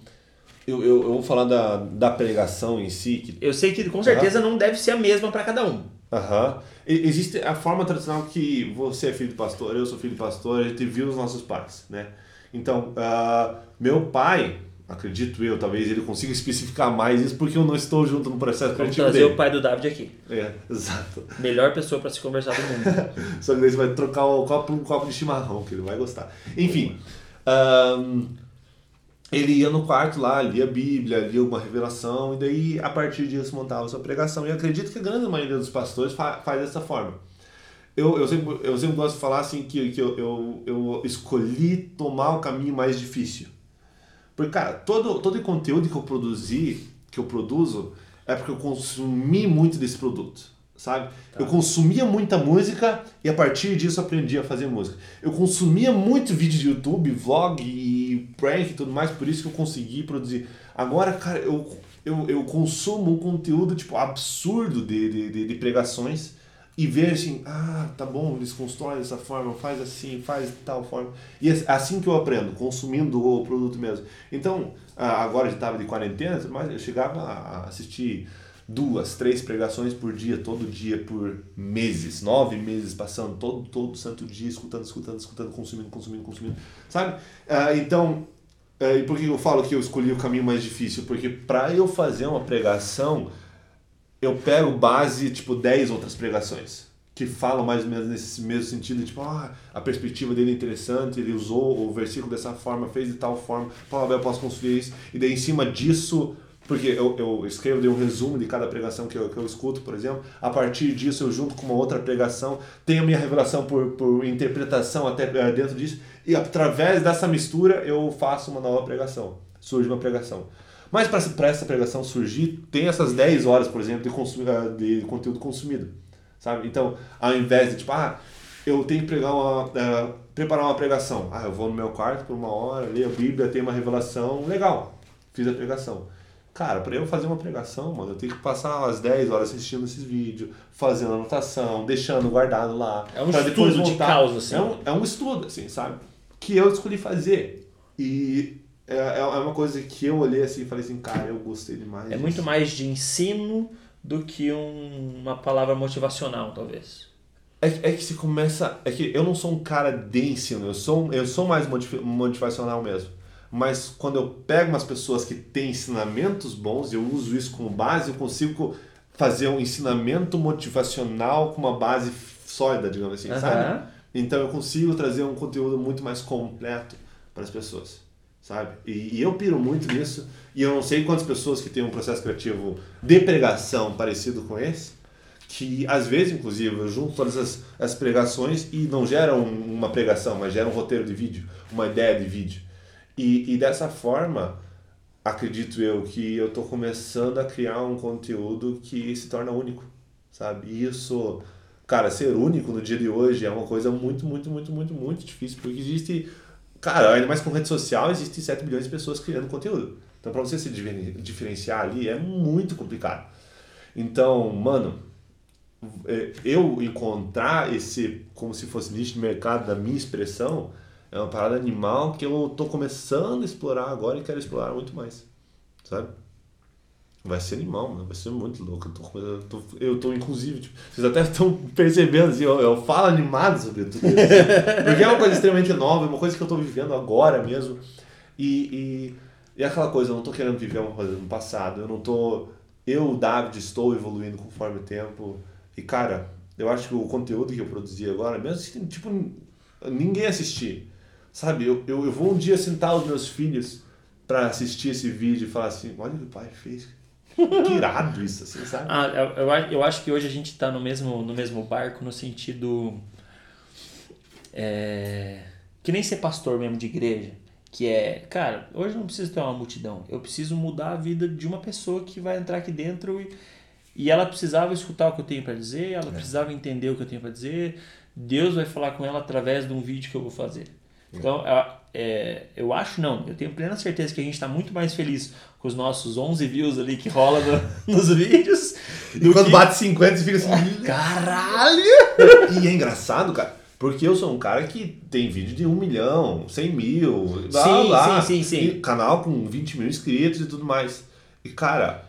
Eu, eu, eu vou falar da, da pregação em si, que Eu sei que com certeza não deve ser a mesma para cada um. Aham. E- Existe a forma tradicional que você é filho de pastor, eu sou filho de pastor, a gente viu os nossos pais, né? Então, ah, meu pai, acredito eu, talvez ele consiga especificar mais isso porque eu não estou junto no processo Vamos criativo trazer dele. o pai do David aqui. É, exato. Melhor pessoa para se conversar do mundo. Só que daí você vai trocar o copo por um copo de chimarrão, que ele vai gostar. Enfim, ahn, ele ia no quarto lá, lia a Bíblia, lia alguma revelação, e daí a partir disso montava sua pregação. E eu acredito que a grande maioria dos pastores fa faz dessa forma. Eu, eu, sempre, eu sempre gosto de falar assim que, que eu, eu, eu escolhi tomar o caminho mais difícil. Porque, cara, todo, todo o conteúdo que eu produzi, que eu produzo, é porque eu consumi muito desse produto, sabe? Eu consumia muita música e a partir disso aprendi a fazer música. Eu consumia muito vídeo de YouTube, vlog e prank e tudo mais, por isso que eu consegui produzir. Agora, cara, eu, eu, eu consumo um conteúdo, tipo, absurdo de, de, de, de pregações e ver assim, ah, tá bom, eles constroem dessa forma, faz assim, faz de tal forma. E é assim que eu aprendo, consumindo o produto mesmo. Então, ah, agora eu estava de quarentena, mas eu chegava a assistir duas, três pregações por dia, todo dia, por meses, nove meses passando, todo, todo santo dia, escutando, escutando, escutando, consumindo, consumindo, consumindo, sabe? Ah, então, eh, e por que eu falo que eu escolhi o caminho mais difícil? Porque para eu fazer uma pregação, eu pego base, tipo, 10 outras pregações que falam mais ou menos nesse mesmo sentido, tipo, ah, a perspectiva dele é interessante, ele usou o versículo dessa forma, fez de tal forma, Paulo, eu posso construir isso, e daí em cima disso, porque eu, eu escrevo de um resumo de cada pregação que eu, que eu escuto, por exemplo, a partir disso eu junto com uma outra pregação, tenho a minha revelação por, por interpretação até eh, dentro disso, e através dessa mistura eu faço uma nova pregação, surge uma pregação. Mas para essa pregação surgir, tem essas 10 horas, por exemplo, de, consu- eh, de conteúdo consumido. Sabe? Então, ao invés de tipo, ah, eu tenho que pregar uma, eh, preparar uma pregação. Ah, eu vou no meu quarto por uma hora, leio a Bíblia, tenho uma revelação, legal, fiz a pregação. Cara, para eu fazer uma pregação, mano, eu tenho que passar umas 10 horas assistindo esses vídeos, fazendo anotação, deixando guardado lá. É um estudo de causa, assim. É um, é um estudo, assim, sabe? Que eu escolhi fazer. E é, é uma coisa que eu olhei assim e falei assim, cara, eu gostei demais. É disso. muito mais de ensino do que um- uma palavra motivacional, talvez. É, que- é que se começa. É que eu não sou um cara de ensino, eu sou, eu sou mais motiv- motivacional mesmo. Mas quando eu pego umas pessoas que têm ensinamentos bons, eu uso isso como base, eu consigo fazer um ensinamento motivacional com uma base sólida, digamos assim, Aham. sabe? Então eu consigo trazer um conteúdo muito mais completo para as pessoas, sabe? E, e eu piro muito nisso. E eu não sei quantas pessoas que têm um processo criativo de pregação parecido com esse, que às vezes, inclusive, eu junto todas as, as pregações e não geram uma pregação, mas geram um roteiro de vídeo, uma ideia de vídeo. E, e dessa forma, acredito eu que eu estou começando a criar um conteúdo que se torna único, sabe? E isso, cara, ser único no dia de hoje é uma coisa muito, muito, muito, muito, muito difícil, porque existe, cara, ainda mais com rede social, existem 7 bilhões de pessoas criando conteúdo. Então, para você se diferenciar ali é muito complicado. Então, mano, é, eu encontrar esse, como se fosse nicho de mercado da minha expressão, é uma parada animal que eu tô começando a explorar agora e quero explorar muito mais. Sabe? Vai ser animal, mano. Vai ser muito louco. Eu tô, eu tô, inclusive, tipo, vocês até estão percebendo, assim, eu, eu falo animado sobre tudo isso. porque é uma coisa extremamente nova, é uma coisa que eu tô vivendo agora mesmo. E, e, e aquela coisa, eu não tô querendo viver uma coisa no passado. Eu não tô. Eu, David, estou evoluindo conforme o tempo. E, cara, eu acho que o conteúdo que eu produzi agora, mesmo assim, tipo, ninguém assistir Sabe, eu, eu, eu vou um dia sentar os meus filhos para assistir esse vídeo e falar assim, olha o que o pai fez. Que irado isso, assim, sabe? Ah, eu, eu acho que hoje a gente está no mesmo, no mesmo barco no sentido. É, que nem ser pastor mesmo de igreja. Que é, cara, hoje não preciso ter uma multidão. Eu preciso mudar a vida de uma pessoa que vai entrar aqui dentro e, e ela precisava escutar o que eu tenho para dizer, ela é. precisava entender o que eu tenho para dizer. Deus vai falar com ela através de um vídeo que eu vou fazer. Então, é, eu acho não, eu tenho plena certeza que a gente está muito mais feliz com os nossos 11 views ali que rola no, nos vídeos. E quando que... bate 50 você fica assim, caralho! e é engraçado, cara, porque eu sou um cara que tem vídeo de 1 milhão, 100 mil, blá, sim, blá, sim, sim, sim. canal com 20 mil inscritos e tudo mais. E cara,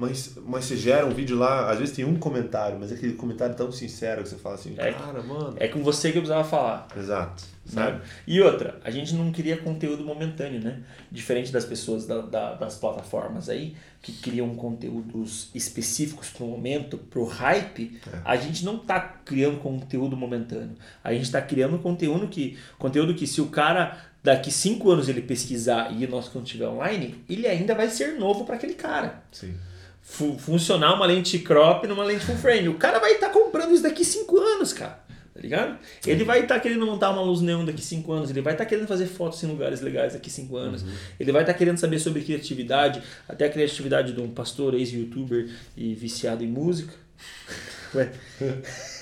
mas, mas você gera um vídeo lá, às vezes tem um comentário, mas é aquele comentário tão sincero que você fala assim, é, cara, mano. É com você que eu precisava falar. Exato. Né? Sabe? Né? E outra, a gente não queria conteúdo momentâneo, né? Diferente das pessoas da, da das plataformas aí, que criam conteúdos específicos pro momento, pro hype, é. a gente não tá criando conteúdo momentâneo. A gente tá criando conteúdo que, conteúdo que se o cara daqui cinco anos ele pesquisar e nós quando estiver online, ele ainda vai ser novo para aquele cara. Sim funcionar uma lente crop numa lente full frame. O cara vai estar tá comprando isso daqui 5 anos, cara. Tá ligado? Ele vai estar tá querendo montar uma luz neon daqui 5 anos, ele vai estar tá querendo fazer fotos em lugares legais daqui 5 anos, uhum. ele vai estar tá querendo saber sobre criatividade, até a criatividade de um pastor, ex-youtuber e viciado em música.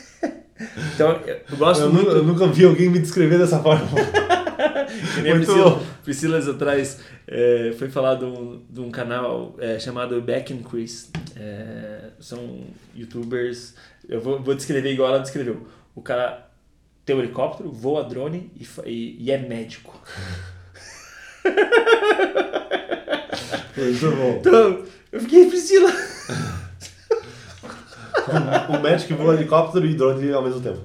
então, eu gosto eu muito. Nunca, eu nunca vi alguém me descrever dessa forma. que nem Priscila, Priscila atrás é, foi falar de um, de um canal é, chamado Back and Chris. É, são youtubers. Eu vou, vou descrever igual ela descreveu. O cara tem um helicóptero, voa drone e, e, e é médico. Muito bom. Então, eu fiquei, Priscila. o médico voa helicóptero e drone ao mesmo tempo.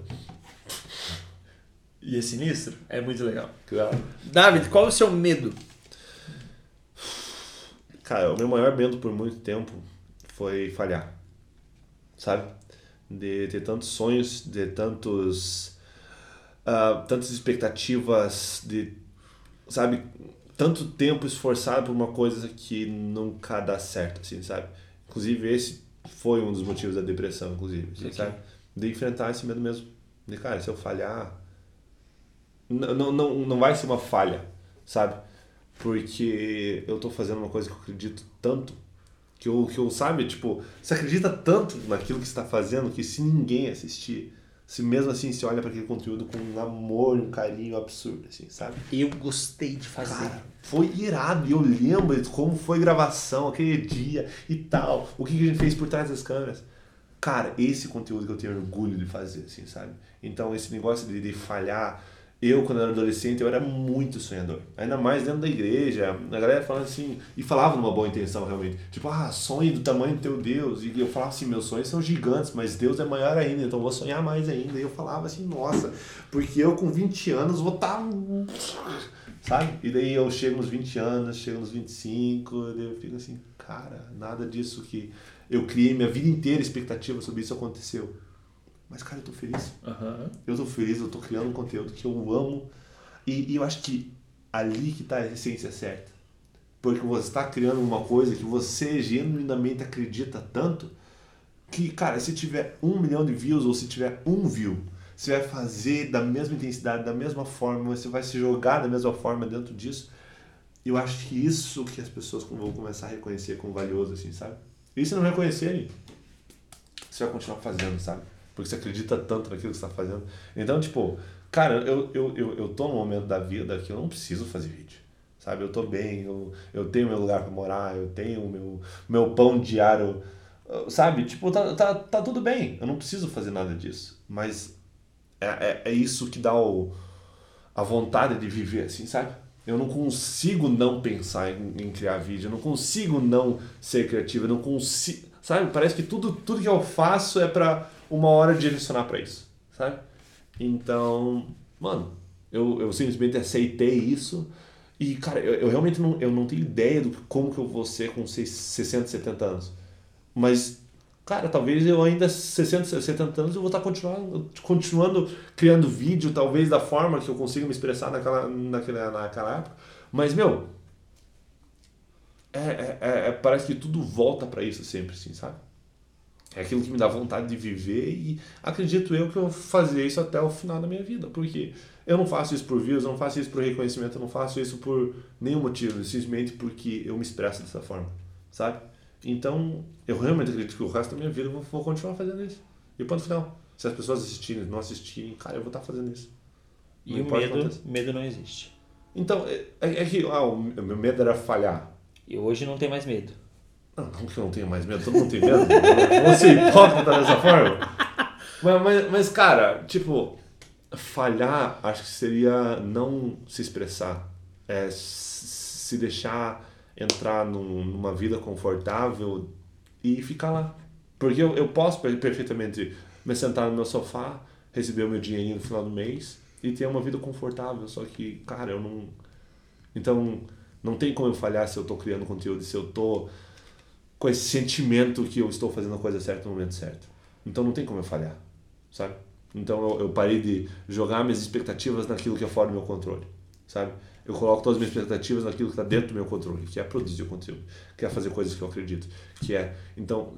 E é sinistro? É muito legal. Claro. David, qual o seu medo? Cara, o meu maior medo por muito tempo foi falhar. Sabe? De ter tantos sonhos, de tantos. Uh, tantas expectativas, de. Sabe? Tanto tempo esforçado por uma coisa que nunca dá certo, assim, sabe? Inclusive, esse foi um dos motivos da depressão, inclusive, assim, okay. sabe? De enfrentar esse medo mesmo. De, cara, se eu falhar, não, não, não vai ser uma falha, sabe? Porque eu tô fazendo uma coisa que eu acredito tanto, que eu, que eu sabe, tipo, você acredita tanto naquilo que está fazendo que se ninguém assistir, se mesmo assim você olha para aquele conteúdo com um amor, um carinho absurdo, assim, sabe? Eu gostei de fazer. Cara, foi irado. E eu lembro de como foi gravação, aquele dia e tal. O que a gente fez por trás das câmeras. Cara, esse conteúdo que eu tenho orgulho de fazer, assim, sabe? Então, esse negócio de, de falhar, eu, quando era adolescente, eu era muito sonhador. Ainda mais dentro da igreja. A galera falava assim, e falava numa boa intenção realmente. Tipo, ah, sonhe do tamanho do teu Deus. E eu falava assim, meus sonhos são gigantes, mas Deus é maior ainda, então vou sonhar mais ainda. E eu falava assim, nossa, porque eu com 20 anos vou estar. Tá... Sabe? E daí eu chego nos 20 anos, chego nos 25, e daí eu fico assim, cara, nada disso que eu criei minha vida inteira expectativa sobre isso aconteceu. Mas, cara, eu tô feliz. Uhum. Eu tô feliz, eu tô criando um conteúdo que eu amo. E, e, eu acho que ali que está a essência certa. Porque você está criando uma coisa que você genuinamente acredita tanto que, cara, se tiver um milhão de views ou se tiver um view, você vai fazer da mesma intensidade, da mesma forma, você vai se jogar da mesma forma dentro disso. Eu acho que isso que as pessoas vão começar a reconhecer como valioso, assim, sabe? E se não reconhecerem, você vai continuar fazendo, sabe? Porque você acredita tanto naquilo que você está fazendo. Então, tipo, cara, eu, eu, eu, eu tô num momento da vida que eu não preciso fazer vídeo. Sabe? Eu tô bem, eu, eu tenho meu lugar para morar, eu tenho meu, meu pão diário. Sabe? Tipo, tá, tá, tá tudo bem. Eu não preciso fazer nada disso. Mas é, é, é isso que dá o, a vontade de viver, assim, sabe? Eu não consigo não pensar em, em criar vídeo, eu não consigo não ser criativo, eu não consigo. Sabe? Parece que tudo, tudo que eu faço é para uma hora direcionar para isso, sabe? Então, mano, eu, eu simplesmente aceitei isso e, cara, eu, eu realmente não, eu não tenho ideia do como que eu vou ser com 60, 70 anos. Mas, cara, talvez eu ainda 60, 70 anos eu vou estar continuando, continuando criando vídeo, talvez da forma que eu consiga me expressar naquela, naquela, naquela época. Mas, meu, é, é, é, é parece que tudo volta para isso sempre, assim, sabe? É aquilo que me dá vontade de viver e acredito eu que eu vou fazer isso até o final da minha vida, porque eu não faço isso por views, eu não faço isso por reconhecimento, eu não faço isso por nenhum motivo, simplesmente porque eu me expresso dessa forma, sabe? Então, eu realmente acredito que o resto da minha vida eu vou continuar fazendo isso. E ponto final. Se as pessoas assistirem, não assistirem, cara, eu vou estar fazendo isso. Não e o medo, medo não existe. Então, é, é que ah, o meu medo era falhar. E hoje não tem mais medo. Não, não que eu não tenho mais medo, todo mundo tem medo. Você hipócrita dessa forma. Mas, mas, mas, cara, tipo, falhar acho que seria não se expressar. É se deixar entrar num, numa vida confortável e ficar lá. Porque eu, eu posso perfeitamente me sentar no meu sofá, receber o meu dinheirinho no final do mês e ter uma vida confortável. Só que, cara, eu não. Então, não tem como eu falhar se eu estou criando conteúdo, se eu estou com esse sentimento que eu estou fazendo a coisa certa no momento certo. Então não tem como eu falhar, sabe? Então eu, eu parei de jogar minhas expectativas naquilo que é fora do meu controle, sabe? Eu coloco todas as minhas expectativas naquilo que está dentro do meu controle, que é produzir o conteúdo, que é fazer coisas que eu acredito, que é então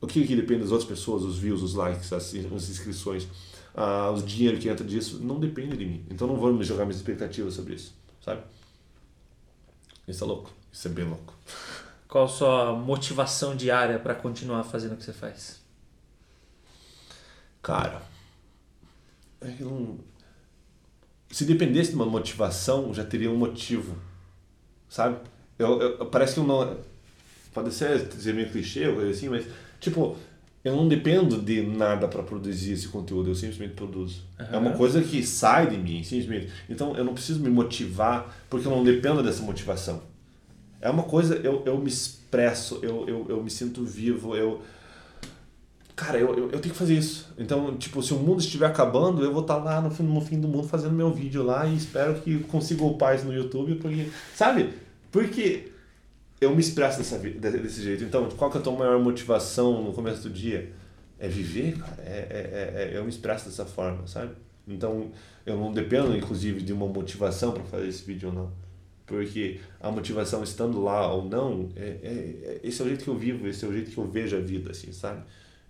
o que, que depende das outras pessoas, os views, os likes, as, as inscrições, uh, o dinheiro que entra disso, não depende de mim. Então não vou me jogar minhas expectativas sobre isso, sabe? Isso é louco, isso é bem louco. Qual a sua motivação diária para continuar fazendo o que você faz? Cara, é não... se dependesse de uma motivação, já teria um motivo, sabe? Eu, eu parece que eu não. Pode ser dizer meio clichê ou coisa assim, mas, tipo, eu não dependo de nada para produzir esse conteúdo, eu simplesmente produzo. Uhum. É uma coisa que sai de mim, simplesmente. Então eu não preciso me motivar porque eu não dependo dessa motivação. É uma coisa, eu, eu me expresso, eu, eu, eu me sinto vivo, eu. Cara, eu, eu, eu, tenho que fazer isso. Então, tipo, se o mundo estiver acabando, eu vou estar lá no fim, no fim do mundo fazendo meu vídeo lá e espero que consiga upar isso no YouTube, porque. Sabe? Porque eu me expresso dessa, desse jeito. Então, qual que é a tua maior motivação no começo do dia? É viver, cara. É, é, é, é eu me expresso dessa forma, sabe? Então, eu não dependo, inclusive, de uma motivação para fazer esse vídeo ou não porque a motivação estando lá ou não, é, é, é, esse é o jeito que eu vivo, esse é o jeito que eu vejo a vida, assim, sabe?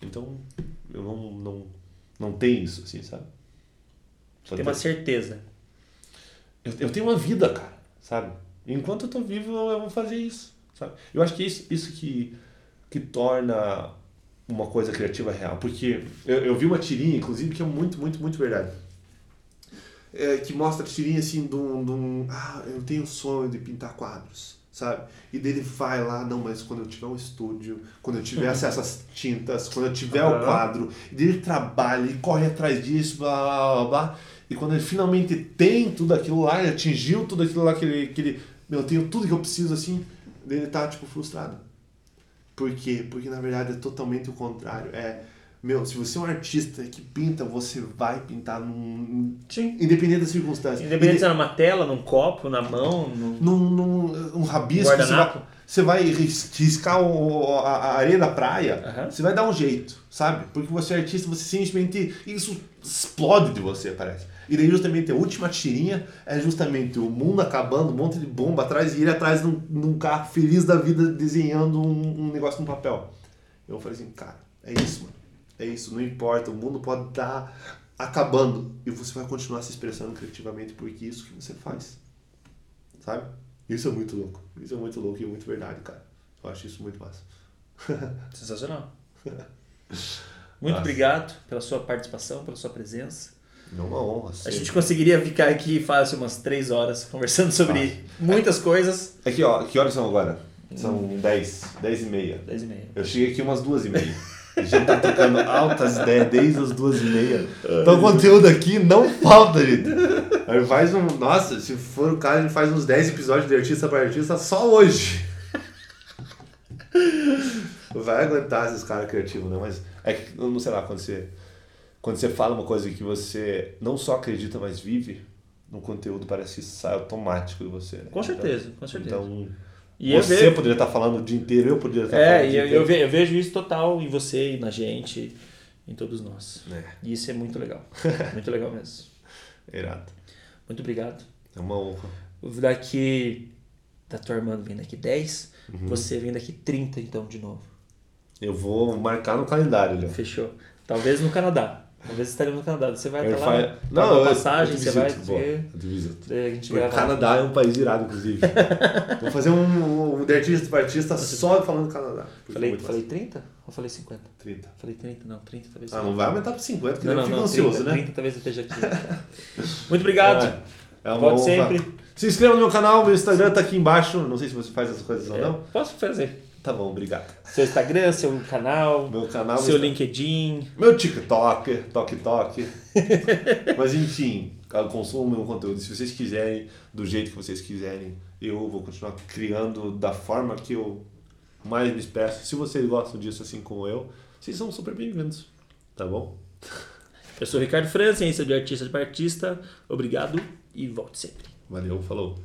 Então, eu não, não, não tenho isso, assim, sabe? Só Tem uma certeza. Eu, eu tenho uma vida, cara, sabe? Enquanto eu tô vivo, eu vou fazer isso, sabe? Eu acho que é isso, isso que, que torna uma coisa criativa real, porque eu, eu vi uma tirinha, inclusive, que é muito, muito, muito verdade é, que mostra a tirinha assim de um, de um. Ah, eu tenho sonho de pintar quadros, sabe? E dele vai lá, não, mas quando eu tiver um estúdio, quando eu tiver acesso às tintas, quando eu tiver uhum. o quadro, e dele trabalha e corre atrás disso, blá blá blá blá. E quando ele finalmente tem tudo aquilo lá, ele atingiu tudo aquilo lá que ele, que ele meu, eu tenho tudo que eu preciso assim, ele tá tipo frustrado. Por quê? Porque na verdade é totalmente o contrário. É meu, se você é um artista que pinta, você vai pintar num. Sim. Independente das circunstâncias. Independente se é numa tela, num copo, na mão, num. Num, num um rabisco. Você vai, você vai ris- riscar o- a, a areia da praia, você vai dar um jeito, sabe? Porque você é artista, você simplesmente. Isso explode de você, parece. E daí, justamente, a última tirinha é justamente o mundo acabando, um monte de bomba atrás e ele atrás num, num carro feliz da vida desenhando um, um negócio no papel. Eu falei assim, cara, é isso, mano. É isso, não importa, o mundo pode estar acabando e você vai continuar se expressando criativamente porque é isso que você faz. Sabe? Isso é muito louco. Isso é muito louco e é muito verdade, cara. Eu acho isso muito massa. Sensacional. Muito Nossa. obrigado pela sua participação, pela sua presença. É uma honra. A gente conseguiria ficar aqui fácil umas três horas conversando sobre muitas coisas. Aqui, ó, que horas são agora? São 10, 10 e meia. Dez e meia. Eu cheguei aqui umas duas e meia. A gente tá tocando altas ideias desde as duas e meia. Então o conteúdo aqui não falta, gente. Aí faz um. Nossa, se for o caso, a gente faz uns 10 episódios de artista para artista só hoje. Vai aguentar esses caras criativos, né? Mas é que, não sei lá, quando você, quando você fala uma coisa que você não só acredita, mas vive, no conteúdo parece que sai automático de você. né? Com certeza, com certeza. Então, Você poderia estar falando o dia inteiro, eu poderia estar falando é, o e dia eu, ve- eu vejo isso total em você na gente, em todos nós. É, E isso é muito legal. Muito legal mesmo. irado. Muito obrigado. É uma honra. Daqui. Da tua irmã vem daqui 10, Uhum. você vem daqui 30 então de novo. Eu vou marcar no calendário, Léo. Fechou. Talvez no Canadá. Talvez estaremos no Canadá. Você vai Eu estar lá, Não, eu- passagem, eu te você vai boa, eu visito. daí A gente O. Canadá é um país irado, inclusive. Vou fazer um, um de artista para artista só falando do Canadá. é Falei, falei massa. 30 ou falei 50? 30. Falei 30, não, 30 talvez. Ah, não vai aumentar para 50, porque não, não, fica ansioso, 30, né? 30 talvez eu esteja aqui. Muito obrigado. É, é uma Volte sempre. Se inscreva no meu canal, meu Instagram tá aqui embaixo. Não sei se você faz essas coisas ou É, não. posso fazer. Tá bom, obrigado. Seu Instagram, seu canal, Meu canal, seu meu, LinkedIn. meu TikTok, Tok Tok. Mas enfim, consumam meu conteúdo. Se vocês quiserem, do jeito que vocês quiserem, eu vou continuar criando da forma que eu mais me expresso. Se vocês gostam disso assim como eu, vocês são super bem-vindos. Tá bom? Eu sou o Ricardo França, ciência de artista para artista. Obrigado e volte sempre. Valeu, falou.